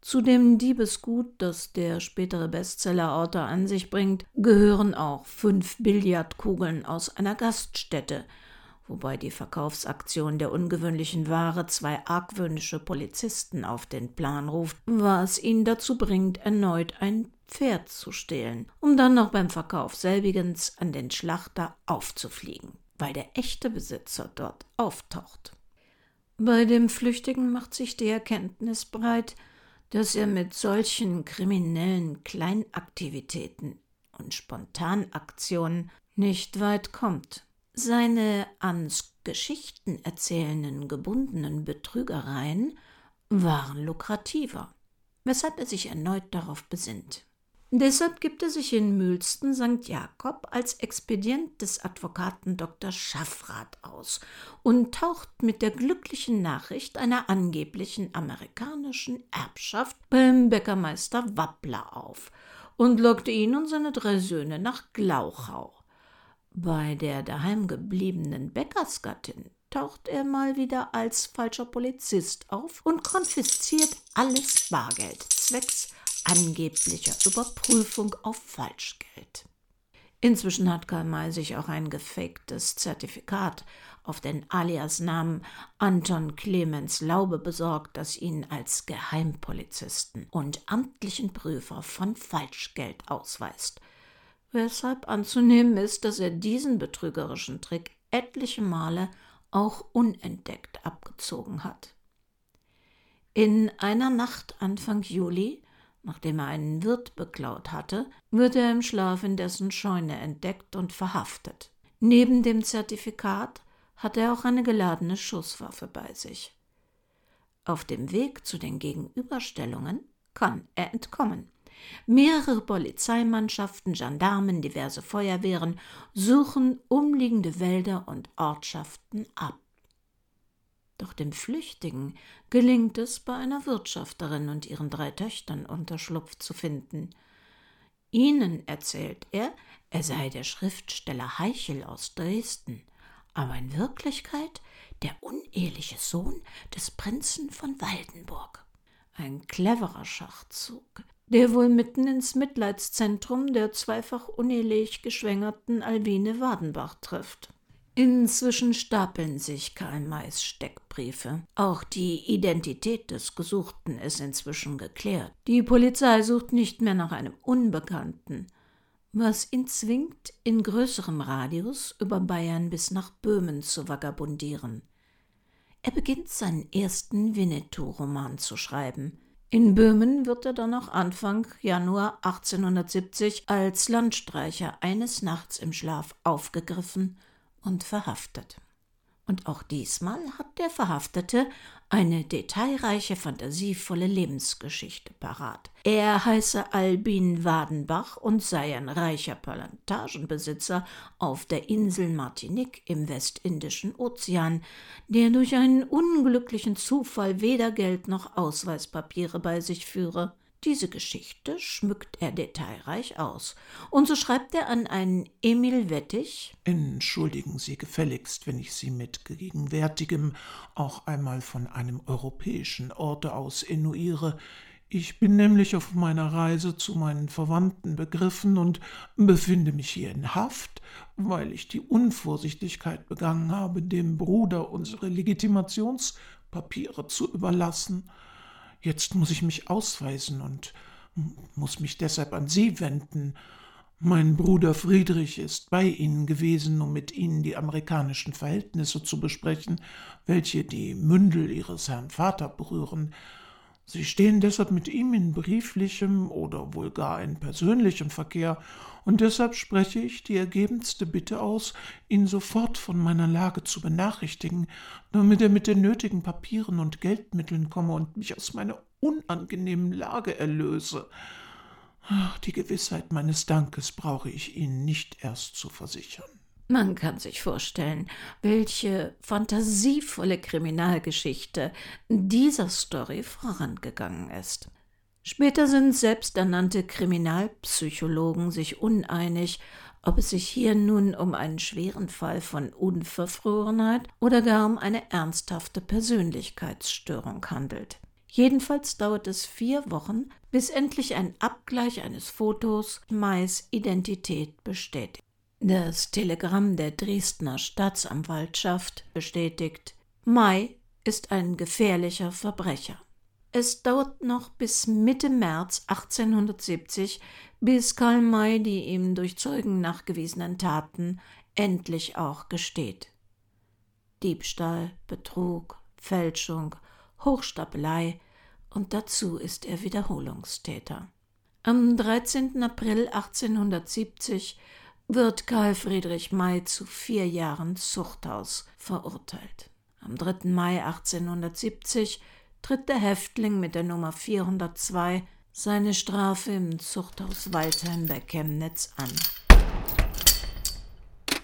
Zu dem Diebesgut, das der spätere Bestsellerautor an sich bringt, gehören auch fünf Billardkugeln aus einer Gaststätte, wobei die Verkaufsaktion der ungewöhnlichen Ware zwei argwöhnische Polizisten auf den Plan ruft, was ihn dazu bringt, erneut ein Pferd zu stehlen, um dann noch beim Verkauf selbigens an den Schlachter aufzufliegen, weil der echte Besitzer dort auftaucht. Bei dem Flüchtigen macht sich die Erkenntnis breit, dass er mit solchen kriminellen Kleinaktivitäten und Spontanaktionen nicht weit kommt. Seine ans Geschichten erzählenden gebundenen Betrügereien waren lukrativer, weshalb er sich erneut darauf besinnt. Deshalb gibt er sich in Mühlsten St. Jakob als Expedient des Advokaten Dr. Schaffrath aus und taucht mit der glücklichen Nachricht einer angeblichen amerikanischen Erbschaft beim Bäckermeister Wappler auf und lockt ihn und seine drei Söhne nach Glauchau. Bei der daheim gebliebenen Bäckersgattin taucht er mal wieder als falscher Polizist auf und konfisziert alles Bargeld zwecks angeblicher Überprüfung auf Falschgeld. Inzwischen hat Karl May sich auch ein gefaktes Zertifikat auf den Aliasnamen Anton Clemens Laube besorgt, das ihn als Geheimpolizisten und amtlichen Prüfer von Falschgeld ausweist. Weshalb anzunehmen ist, dass er diesen betrügerischen Trick etliche Male auch unentdeckt abgezogen hat. In einer Nacht Anfang Juli, nachdem er einen Wirt beklaut hatte, wird er im Schlaf in dessen Scheune entdeckt und verhaftet. Neben dem Zertifikat hat er auch eine geladene Schusswaffe bei sich. Auf dem Weg zu den Gegenüberstellungen kann er entkommen. Mehrere Polizeimannschaften, Gendarmen, diverse Feuerwehren suchen umliegende Wälder und Ortschaften ab. Doch dem Flüchtigen gelingt es, bei einer Wirtschafterin und ihren drei Töchtern Unterschlupf zu finden. Ihnen erzählt er, er sei der Schriftsteller Heichel aus Dresden, aber in Wirklichkeit der uneheliche Sohn des Prinzen von Waldenburg. Ein cleverer Schachzug, der wohl mitten ins Mitleidszentrum der zweifach unehelich geschwängerten Albine Wadenbach trifft. Inzwischen stapeln sich Karl Mays Steckbriefe. Auch die Identität des Gesuchten ist inzwischen geklärt. Die Polizei sucht nicht mehr nach einem Unbekannten, was ihn zwingt, in größerem Radius über Bayern bis nach Böhmen zu vagabundieren. Er beginnt seinen ersten Winnetou-Roman zu schreiben. In Böhmen wird er dann auch Anfang Januar 1870 als Landstreicher eines Nachts im Schlaf aufgegriffen und verhaftet. Und auch diesmal hat der Verhaftete eine detailreiche, fantasievolle Lebensgeschichte parat. Er heiße Albin Wadenbach und sei ein reicher Plantagenbesitzer auf der Insel Martinique im westindischen Ozean, der durch einen unglücklichen Zufall weder Geld noch Ausweispapiere bei sich führe. Diese Geschichte schmückt er detailreich aus. Und so schreibt er an einen Emil Wettig Entschuldigen Sie gefälligst, wenn ich Sie mit gegenwärtigem auch einmal von einem europäischen Orte aus enuiere. Ich bin nämlich auf meiner Reise zu meinen Verwandten begriffen und befinde mich hier in Haft, weil ich die Unvorsichtigkeit begangen habe, dem Bruder unsere Legitimationspapiere zu überlassen. Jetzt muss ich mich ausweisen und muss mich deshalb an Sie wenden. Mein Bruder Friedrich ist bei Ihnen gewesen, um mit Ihnen die amerikanischen Verhältnisse zu besprechen, welche die Mündel Ihres Herrn Vater berühren. Sie stehen deshalb mit ihm in brieflichem oder wohl gar in persönlichem Verkehr, und deshalb spreche ich die ergebenste Bitte aus, ihn sofort von meiner Lage zu benachrichtigen, damit er mit den nötigen Papieren und Geldmitteln komme und mich aus meiner unangenehmen Lage erlöse. Die Gewissheit meines Dankes brauche ich Ihnen nicht erst zu versichern. Man kann sich vorstellen, welche fantasievolle Kriminalgeschichte dieser Story vorangegangen ist. Später sind selbsternannte Kriminalpsychologen sich uneinig, ob es sich hier nun um einen schweren Fall von Unverfrorenheit oder gar um eine ernsthafte Persönlichkeitsstörung handelt. Jedenfalls dauert es vier Wochen, bis endlich ein Abgleich eines Fotos Mais Identität bestätigt. Das Telegramm der Dresdner Staatsanwaltschaft bestätigt, Mai ist ein gefährlicher Verbrecher. Es dauert noch bis Mitte März 1870, bis Karl May die ihm durch Zeugen nachgewiesenen Taten endlich auch gesteht. Diebstahl, Betrug, Fälschung, Hochstapelei und dazu ist er Wiederholungstäter. Am 13. April 1870 wird Karl Friedrich May zu vier Jahren Zuchthaus verurteilt. Am 3. Mai 1870 tritt der Häftling mit der Nummer 402 seine Strafe im Zuchthaus Waldheim bei Chemnitz an.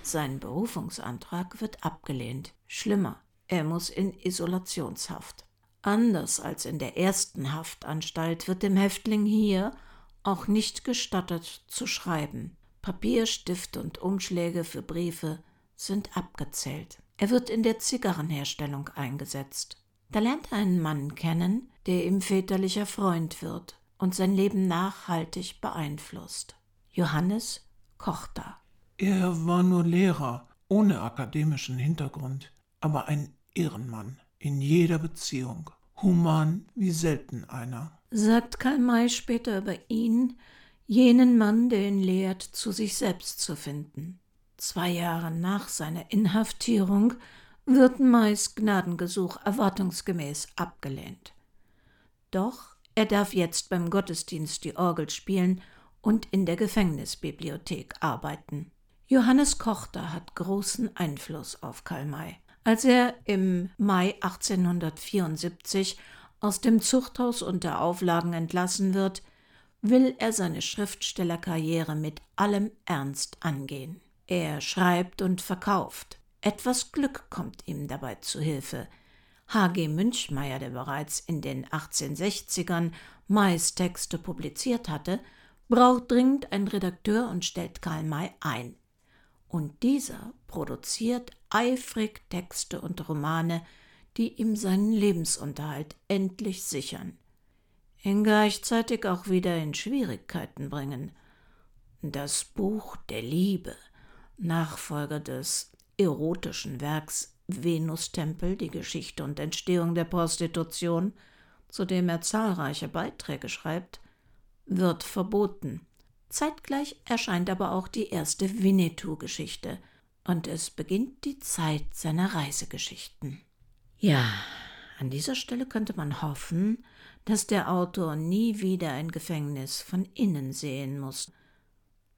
Sein Berufungsantrag wird abgelehnt. Schlimmer, er muss in Isolationshaft. Anders als in der ersten Haftanstalt wird dem Häftling hier auch nicht gestattet zu schreiben. Papier, Stift und Umschläge für Briefe sind abgezählt. Er wird in der Zigarrenherstellung eingesetzt. Da lernt er einen Mann kennen, der ihm väterlicher Freund wird und sein Leben nachhaltig beeinflusst. Johannes Kochter. Er war nur Lehrer ohne akademischen Hintergrund, aber ein Ehrenmann in jeder Beziehung, human wie selten einer. Sagt Karl May später über ihn, jenen Mann, der ihn lehrt, zu sich selbst zu finden. Zwei Jahre nach seiner Inhaftierung wird Mays Gnadengesuch erwartungsgemäß abgelehnt. Doch er darf jetzt beim Gottesdienst die Orgel spielen und in der Gefängnisbibliothek arbeiten. Johannes Kochter hat großen Einfluss auf Karl May. Als er im Mai 1874 aus dem Zuchthaus unter Auflagen entlassen wird, will er seine Schriftstellerkarriere mit allem Ernst angehen. Er schreibt und verkauft. Etwas Glück kommt ihm dabei zu Hilfe. H.G. Münchmeyer, der bereits in den 1860ern Mays Texte publiziert hatte, braucht dringend einen Redakteur und stellt Karl May ein und dieser produziert eifrig Texte und Romane, die ihm seinen Lebensunterhalt endlich sichern, ihn gleichzeitig auch wieder in Schwierigkeiten bringen. Das Buch der Liebe, Nachfolger des erotischen Werks Venustempel, die Geschichte und Entstehung der Prostitution, zu dem er zahlreiche Beiträge schreibt, wird verboten. Zeitgleich erscheint aber auch die erste Winnetou-Geschichte und es beginnt die Zeit seiner Reisegeschichten. Ja, an dieser Stelle könnte man hoffen, dass der Autor nie wieder ein Gefängnis von innen sehen muss.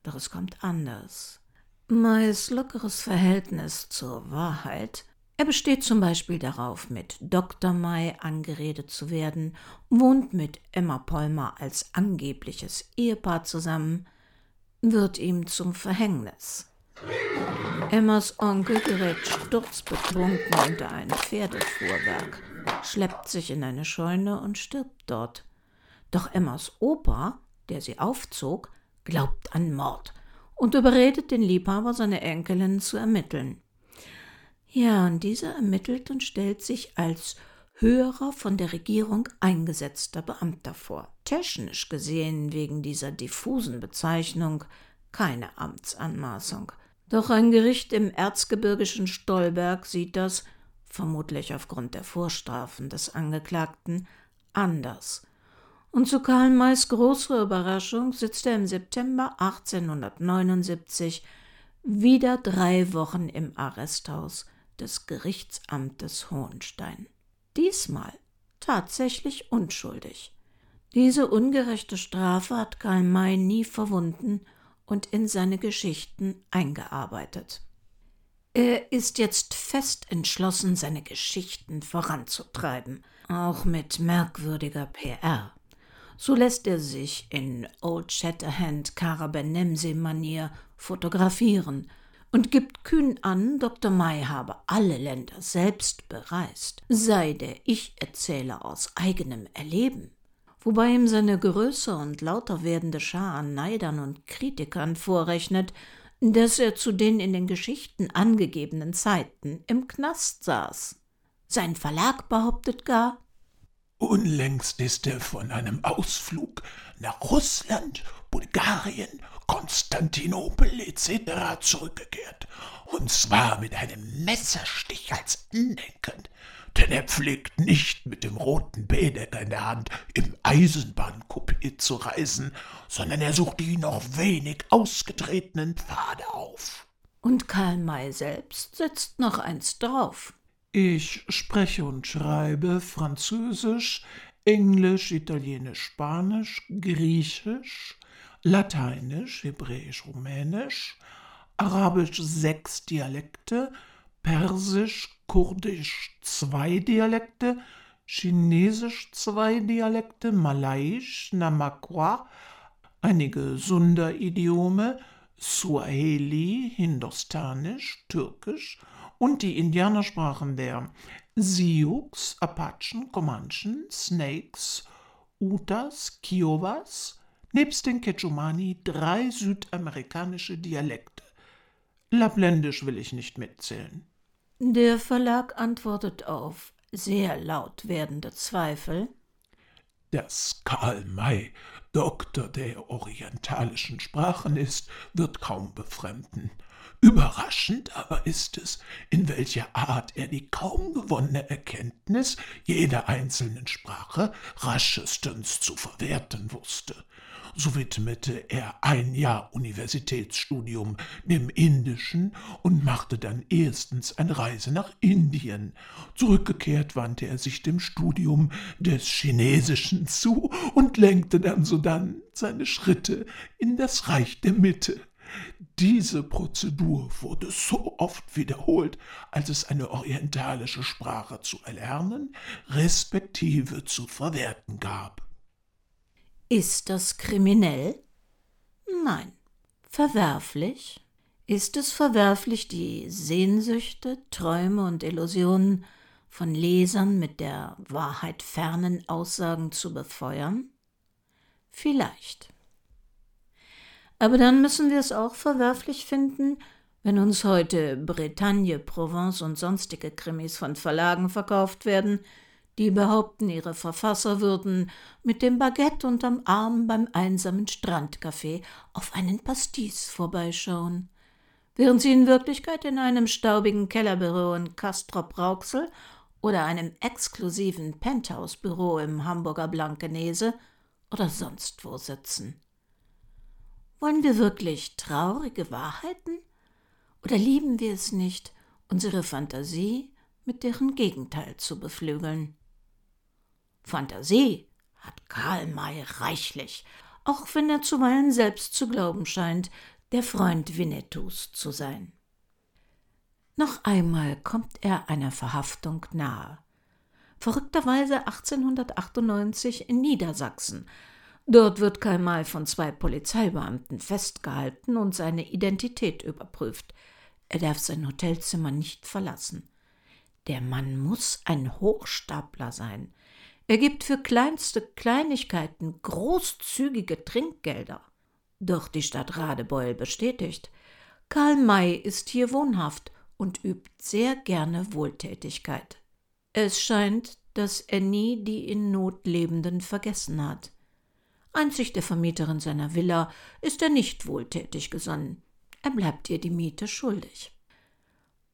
Doch es kommt anders. Mays lockeres Verhältnis zur Wahrheit er besteht zum Beispiel darauf, mit Dr. May angeredet zu werden, wohnt mit Emma Polmer als angebliches Ehepaar zusammen, wird ihm zum Verhängnis. Emmas Onkel gerät sturzbetrunken unter ein Pferdefuhrwerk, schleppt sich in eine Scheune und stirbt dort. Doch Emmas Opa, der sie aufzog, glaubt an Mord und überredet den Liebhaber, seine Enkelin zu ermitteln. Ja, und dieser ermittelt und stellt sich als höherer von der Regierung eingesetzter Beamter vor. Technisch gesehen wegen dieser diffusen Bezeichnung keine Amtsanmaßung. Doch ein Gericht im erzgebirgischen Stolberg sieht das, vermutlich aufgrund der Vorstrafen des Angeklagten, anders. Und zu Karl Mays großer Überraschung sitzt er im September 1879 wieder drei Wochen im Arresthaus des Gerichtsamtes Hohenstein. Diesmal tatsächlich unschuldig. Diese ungerechte Strafe hat Karl May nie verwunden und in seine Geschichten eingearbeitet. Er ist jetzt fest entschlossen, seine Geschichten voranzutreiben, auch mit merkwürdiger PR. So lässt er sich in Old Shatterhand Karabenemse-Manier fotografieren – und gibt kühn an, Dr. May habe alle Länder selbst bereist, sei der Ich-Erzähler aus eigenem Erleben, wobei ihm seine größer und lauter werdende Schar an Neidern und Kritikern vorrechnet, dass er zu den in den Geschichten angegebenen Zeiten im Knast saß. Sein Verlag behauptet gar, Unlängst ist er von einem Ausflug nach Russland, Bulgarien Konstantinopel etc. zurückgekehrt, und zwar mit einem Messerstich als Andenken, denn er pflegt nicht mit dem roten Baedecker in der Hand im Eisenbahncoupé zu reisen, sondern er sucht die noch wenig ausgetretenen Pfade auf. Und Karl May selbst setzt noch eins drauf. Ich spreche und schreibe Französisch, Englisch, Italienisch, Spanisch, Griechisch, Lateinisch, Hebräisch, Rumänisch, Arabisch sechs Dialekte, Persisch, Kurdisch zwei Dialekte, Chinesisch zwei Dialekte, Malayisch, Namakwa, einige Sunda-Idiome, Swahili, Hindostanisch, Türkisch und die Indianersprachen der Sioux, Apachen, Comanchen, Snakes, Utas, Kiowas, nebst den Quechumani drei südamerikanische Dialekte. Lapländisch will ich nicht mitzählen. Der Verlag antwortet auf sehr laut werdende Zweifel. Dass Karl May Doktor der orientalischen Sprachen ist, wird kaum befremden. Überraschend aber ist es, in welcher Art er die kaum gewonnene Erkenntnis jeder einzelnen Sprache raschestens zu verwerten wusste. So widmete er ein Jahr Universitätsstudium dem Indischen und machte dann erstens eine Reise nach Indien. Zurückgekehrt wandte er sich dem Studium des Chinesischen zu und lenkte dann sodann seine Schritte in das Reich der Mitte. Diese Prozedur wurde so oft wiederholt, als es eine orientalische Sprache zu erlernen, respektive zu verwerten gab. Ist das kriminell? Nein. Verwerflich? Ist es verwerflich, die Sehnsüchte, Träume und Illusionen von Lesern mit der Wahrheit fernen Aussagen zu befeuern? Vielleicht. Aber dann müssen wir es auch verwerflich finden, wenn uns heute Bretagne, Provence und sonstige Krimis von Verlagen verkauft werden, die behaupten, ihre Verfasser würden mit dem Baguette unterm Arm beim einsamen Strandcafé auf einen Pastis vorbeischauen, während sie in Wirklichkeit in einem staubigen Kellerbüro in Castrop-Rauxel oder einem exklusiven Penthouse-Büro im Hamburger Blankenese oder sonst wo sitzen. Wollen wir wirklich traurige Wahrheiten? Oder lieben wir es nicht, unsere Fantasie mit deren Gegenteil zu beflügeln? Fantasie hat Karl May reichlich, auch wenn er zuweilen selbst zu glauben scheint, der Freund Winnetous zu sein. Noch einmal kommt er einer Verhaftung nahe. Verrückterweise 1898 in Niedersachsen, Dort wird Karl May von zwei Polizeibeamten festgehalten und seine Identität überprüft. Er darf sein Hotelzimmer nicht verlassen. Der Mann muss ein Hochstapler sein. Er gibt für kleinste Kleinigkeiten großzügige Trinkgelder. Doch die Stadt Radebeul bestätigt, Karl May ist hier wohnhaft und übt sehr gerne Wohltätigkeit. Es scheint, dass er nie die in Not Lebenden vergessen hat. Einzig der Vermieterin seiner Villa ist er nicht wohltätig gesonnen. Er bleibt ihr die Miete schuldig.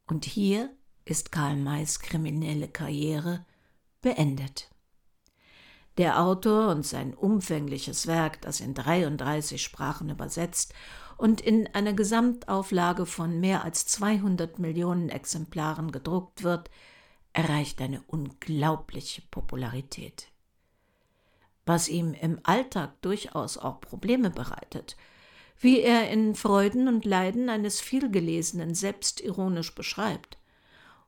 Und hier ist Karl Mays kriminelle Karriere beendet. Der Autor und sein umfängliches Werk, das in 33 Sprachen übersetzt und in einer Gesamtauflage von mehr als 200 Millionen Exemplaren gedruckt wird, erreicht eine unglaubliche Popularität was ihm im Alltag durchaus auch Probleme bereitet, wie er in Freuden und Leiden eines vielgelesenen selbstironisch beschreibt,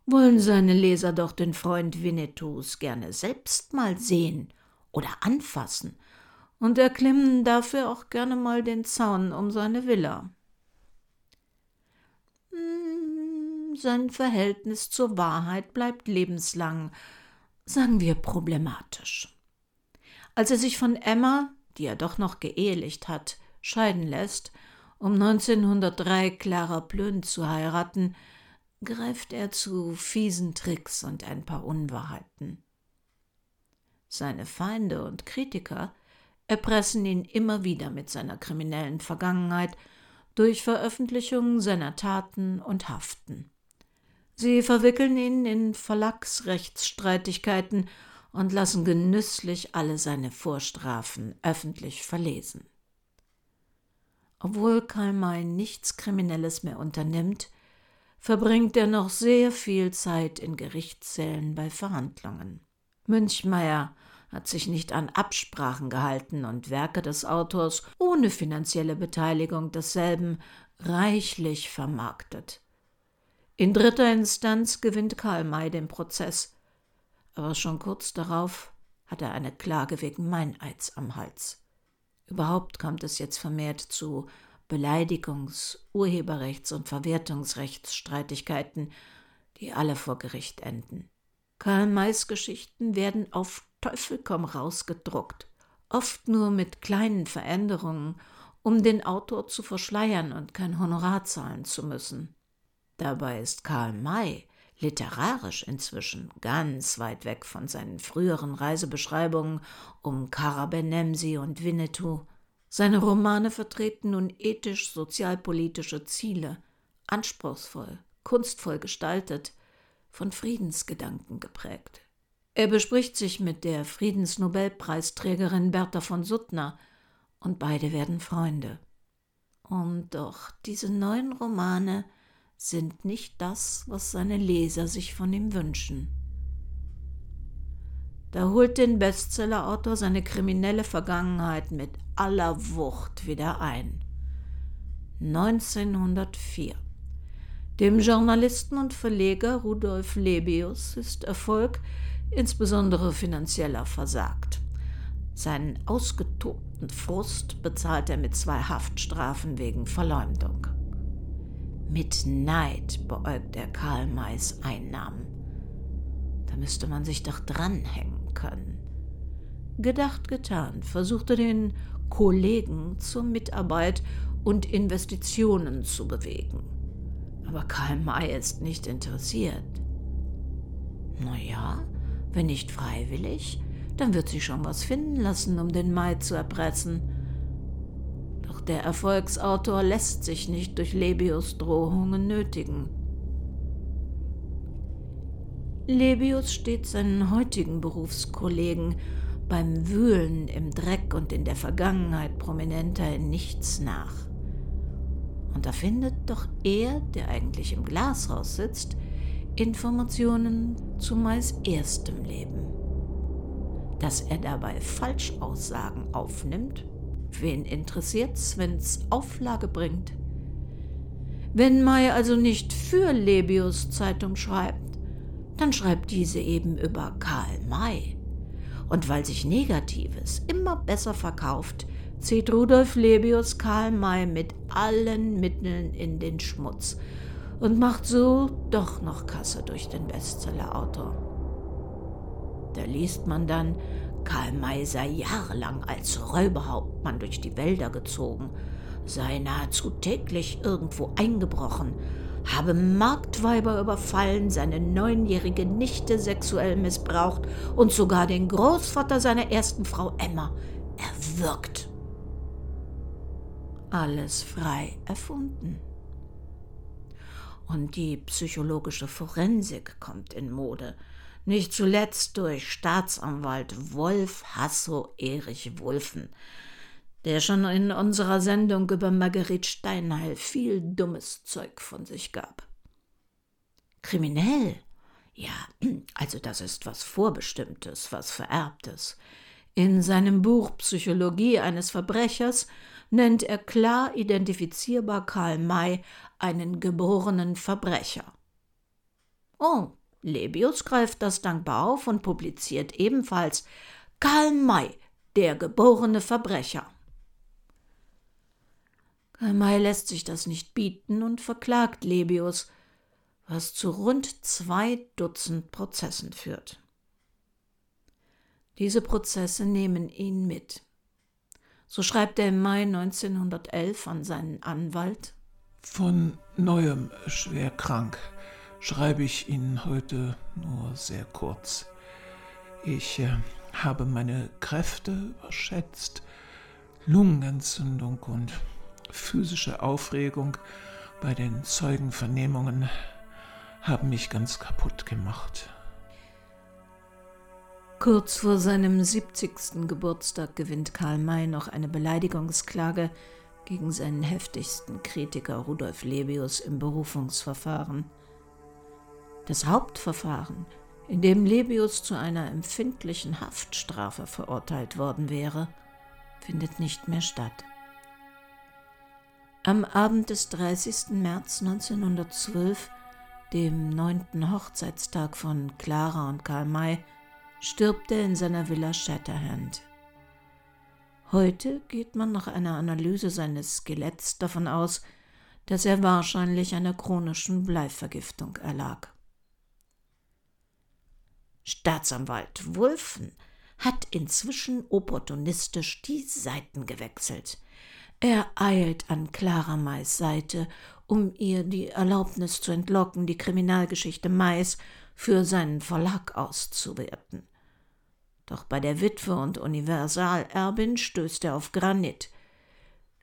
wollen seine Leser doch den Freund Winnetous gerne selbst mal sehen oder anfassen und erklimmen dafür auch gerne mal den Zaun um seine Villa. Hm, sein Verhältnis zur Wahrheit bleibt lebenslang, sagen wir problematisch. Als er sich von Emma, die er doch noch geehelicht hat, scheiden lässt, um 1903 Clara Plön zu heiraten, greift er zu fiesen Tricks und ein paar Unwahrheiten. Seine Feinde und Kritiker erpressen ihn immer wieder mit seiner kriminellen Vergangenheit durch Veröffentlichungen seiner Taten und Haften. Sie verwickeln ihn in Verlagsrechtsstreitigkeiten und lassen genüsslich alle seine Vorstrafen öffentlich verlesen. Obwohl Karl May nichts Kriminelles mehr unternimmt, verbringt er noch sehr viel Zeit in Gerichtssälen bei Verhandlungen. Münchmeyer hat sich nicht an Absprachen gehalten und Werke des Autors ohne finanzielle Beteiligung desselben reichlich vermarktet. In dritter Instanz gewinnt Karl May den Prozess, aber schon kurz darauf hat er eine Klage wegen Meineids am Hals. Überhaupt kommt es jetzt vermehrt zu Beleidigungs-, Urheberrechts- und Verwertungsrechtsstreitigkeiten, die alle vor Gericht enden. Karl Mays Geschichten werden auf Teufel komm raus gedruckt, oft nur mit kleinen Veränderungen, um den Autor zu verschleiern und kein Honorar zahlen zu müssen. Dabei ist Karl May literarisch inzwischen ganz weit weg von seinen früheren Reisebeschreibungen um Karabenemsi und Winnetou. Seine Romane vertreten nun ethisch-sozialpolitische Ziele, anspruchsvoll, kunstvoll gestaltet, von Friedensgedanken geprägt. Er bespricht sich mit der Friedensnobelpreisträgerin Bertha von Suttner und beide werden Freunde. Und doch diese neuen Romane sind nicht das, was seine Leser sich von ihm wünschen. Da holt den Bestsellerautor seine kriminelle Vergangenheit mit aller Wucht wieder ein. 1904. Dem Journalisten und Verleger Rudolf Lebius ist Erfolg, insbesondere finanzieller, versagt. Seinen ausgetobten Frust bezahlt er mit zwei Haftstrafen wegen Verleumdung. Mit Neid beäugt er Karl Mays Einnahmen. Da müsste man sich doch dranhängen können. Gedacht getan, versuchte den Kollegen zur Mitarbeit und Investitionen zu bewegen. Aber Karl May ist nicht interessiert. Naja, wenn nicht freiwillig, dann wird sie schon was finden lassen, um den Mai zu erpressen. Der Erfolgsautor lässt sich nicht durch Lebius Drohungen nötigen. Lebius steht seinen heutigen Berufskollegen beim Wühlen im Dreck und in der Vergangenheit prominenter in nichts nach. Und da findet doch er, der eigentlich im Glashaus sitzt, Informationen zu Mais erstem Leben. Dass er dabei Falschaussagen aufnimmt, wen interessiert's, wenn's Auflage bringt? Wenn May also nicht für Lebius Zeitung schreibt, dann schreibt diese eben über Karl May. Und weil sich Negatives immer besser verkauft, zieht Rudolf Lebius Karl May mit allen Mitteln in den Schmutz und macht so doch noch Kasse durch den Bestsellerautor. Da liest man dann, Karl May sei jahrelang als Räuberhauptmann durch die Wälder gezogen, sei nahezu täglich irgendwo eingebrochen, habe Marktweiber überfallen, seine neunjährige Nichte sexuell missbraucht und sogar den Großvater seiner ersten Frau Emma erwürgt alles frei erfunden. Und die psychologische Forensik kommt in Mode, nicht zuletzt durch Staatsanwalt Wolf Hasso Erich Wulfen, der schon in unserer Sendung über Marguerite Steinheil viel dummes Zeug von sich gab. Kriminell? Ja, also das ist was Vorbestimmtes, was Vererbtes. In seinem Buch Psychologie eines Verbrechers nennt er klar identifizierbar Karl May einen geborenen Verbrecher. Oh, Lebius greift das dankbar auf und publiziert ebenfalls Karl May, der geborene Verbrecher. Karl May lässt sich das nicht bieten und verklagt Lebius, was zu rund zwei Dutzend Prozessen führt. Diese Prozesse nehmen ihn mit. So schreibt er im Mai 1911 an seinen Anwalt. Von neuem schwer krank schreibe ich Ihnen heute nur sehr kurz. Ich äh, habe meine Kräfte überschätzt. Lungenentzündung und physische Aufregung bei den Zeugenvernehmungen haben mich ganz kaputt gemacht. Kurz vor seinem 70. Geburtstag gewinnt Karl May noch eine Beleidigungsklage gegen seinen heftigsten Kritiker Rudolf Lebius im Berufungsverfahren. Das Hauptverfahren, in dem Lebius zu einer empfindlichen Haftstrafe verurteilt worden wäre, findet nicht mehr statt. Am Abend des 30. März 1912, dem neunten Hochzeitstag von Clara und Karl May, stirbt er in seiner Villa Shatterhand. Heute geht man nach einer Analyse seines Skeletts davon aus, dass er wahrscheinlich einer chronischen Bleivergiftung erlag. Staatsanwalt Wulfen hat inzwischen opportunistisch die Seiten gewechselt. Er eilt an Clara Mays Seite, um ihr die Erlaubnis zu entlocken, die Kriminalgeschichte Mays für seinen Verlag auszuwerten. Doch bei der Witwe und Universalerbin stößt er auf Granit.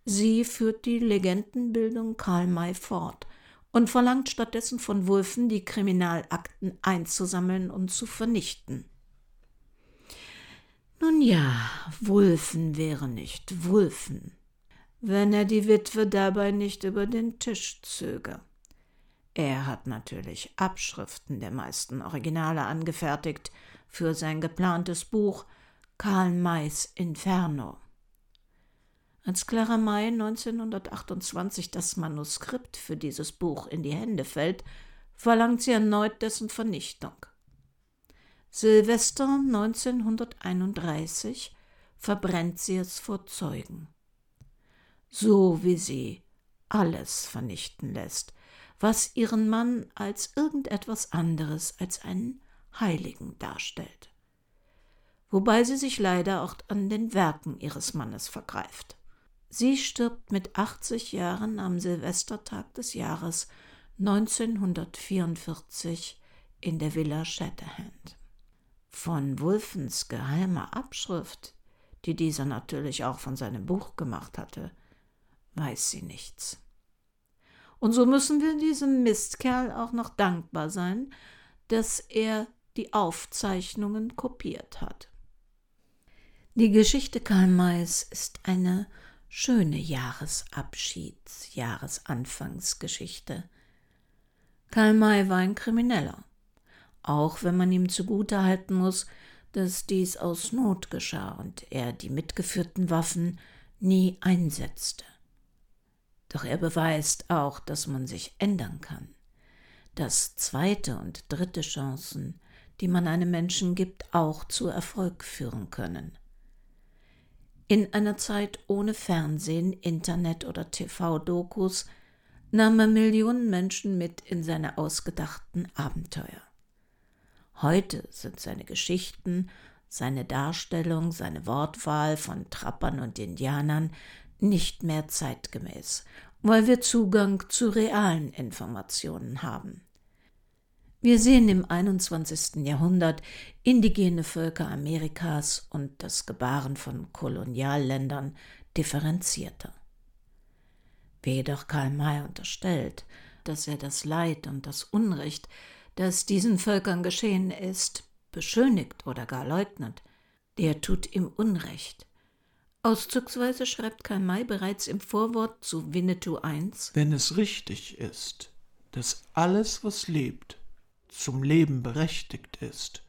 Sie führt die Legendenbildung Karl May fort und verlangt stattdessen von Wulfen, die Kriminalakten einzusammeln und zu vernichten. Nun ja, Wulfen wäre nicht Wulfen, wenn er die Witwe dabei nicht über den Tisch zöge. Er hat natürlich Abschriften der meisten Originale angefertigt für sein geplantes Buch Karl Mays Inferno. Als Clara May 1928 das Manuskript für dieses Buch in die Hände fällt, verlangt sie erneut dessen Vernichtung. Silvester 1931 verbrennt sie es vor Zeugen. So wie sie alles vernichten lässt, was ihren Mann als irgendetwas anderes als einen Heiligen darstellt. Wobei sie sich leider auch an den Werken ihres Mannes vergreift. Sie stirbt mit 80 Jahren am Silvestertag des Jahres 1944 in der Villa Shatterhand. Von Wulfens geheimer Abschrift, die dieser natürlich auch von seinem Buch gemacht hatte, weiß sie nichts. Und so müssen wir diesem Mistkerl auch noch dankbar sein, dass er die Aufzeichnungen kopiert hat. Die Geschichte Karl Mays ist eine schöne Jahresabschieds-, Jahresanfangsgeschichte. Karl May war ein Krimineller, auch wenn man ihm zugute halten muss, dass dies aus Not geschah und er die mitgeführten Waffen nie einsetzte. Doch er beweist auch, dass man sich ändern kann, dass zweite und dritte Chancen, die man einem Menschen gibt, auch zu Erfolg führen können. In einer Zeit ohne Fernsehen, Internet oder TV-Dokus nahm er Millionen Menschen mit in seine ausgedachten Abenteuer. Heute sind seine Geschichten, seine Darstellung, seine Wortwahl von Trappern und Indianern nicht mehr zeitgemäß, weil wir Zugang zu realen Informationen haben. Wir sehen im 21. Jahrhundert indigene Völker Amerikas und das Gebaren von Kolonialländern differenzierter. Wer jedoch Karl May unterstellt, dass er das Leid und das Unrecht, das diesen Völkern geschehen ist, beschönigt oder gar leugnet, der tut ihm Unrecht. Auszugsweise schreibt Karl May bereits im Vorwort zu Winnetou I. Wenn es richtig ist, dass alles, was lebt, zum Leben berechtigt ist.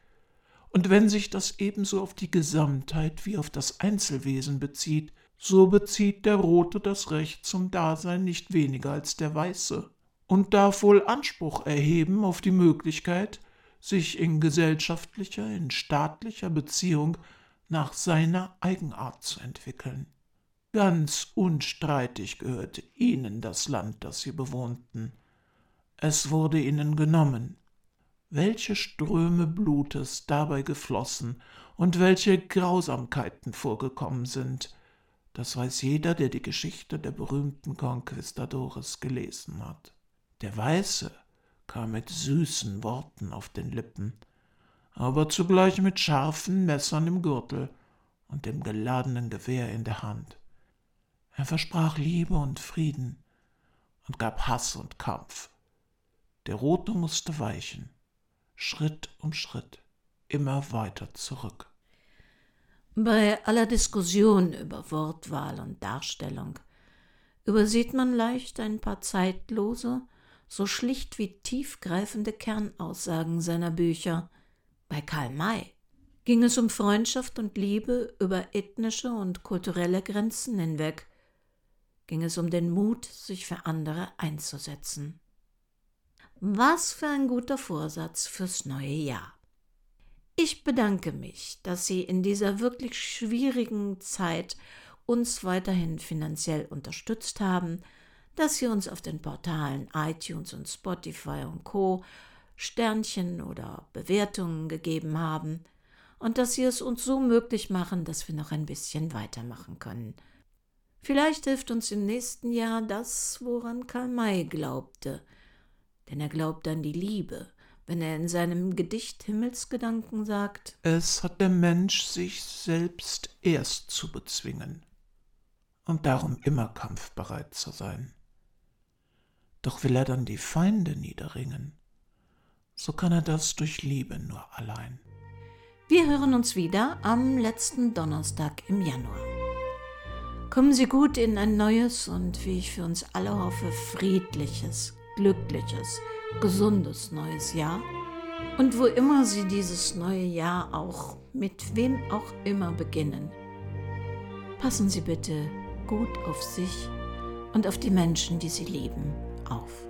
Und wenn sich das ebenso auf die Gesamtheit wie auf das Einzelwesen bezieht, so bezieht der Rote das Recht zum Dasein nicht weniger als der Weiße und darf wohl Anspruch erheben auf die Möglichkeit, sich in gesellschaftlicher, in staatlicher Beziehung nach seiner Eigenart zu entwickeln. Ganz unstreitig gehörte ihnen das Land, das sie bewohnten. Es wurde ihnen genommen, welche Ströme Blutes dabei geflossen und welche Grausamkeiten vorgekommen sind, das weiß jeder, der die Geschichte der berühmten Conquistadores gelesen hat. Der Weiße kam mit süßen Worten auf den Lippen, aber zugleich mit scharfen Messern im Gürtel und dem geladenen Gewehr in der Hand. Er versprach Liebe und Frieden und gab Hass und Kampf. Der Rote musste weichen. Schritt um Schritt immer weiter zurück. Bei aller Diskussion über Wortwahl und Darstellung übersieht man leicht ein paar zeitlose, so schlicht wie tiefgreifende Kernaussagen seiner Bücher. Bei Karl May ging es um Freundschaft und Liebe über ethnische und kulturelle Grenzen hinweg, ging es um den Mut, sich für andere einzusetzen. Was für ein guter Vorsatz fürs neue Jahr. Ich bedanke mich, dass Sie in dieser wirklich schwierigen Zeit uns weiterhin finanziell unterstützt haben, dass Sie uns auf den Portalen iTunes und Spotify und Co Sternchen oder Bewertungen gegeben haben und dass Sie es uns so möglich machen, dass wir noch ein bisschen weitermachen können. Vielleicht hilft uns im nächsten Jahr das, woran Karl May glaubte – denn er glaubt an die Liebe, wenn er in seinem Gedicht Himmelsgedanken sagt Es hat der Mensch sich selbst erst zu bezwingen und darum immer kampfbereit zu sein. Doch will er dann die Feinde niederringen, so kann er das durch Liebe nur allein. Wir hören uns wieder am letzten Donnerstag im Januar. Kommen Sie gut in ein neues und, wie ich für uns alle hoffe, friedliches, glückliches, gesundes neues Jahr. Und wo immer Sie dieses neue Jahr auch, mit wem auch immer beginnen, passen Sie bitte gut auf sich und auf die Menschen, die Sie lieben, auf.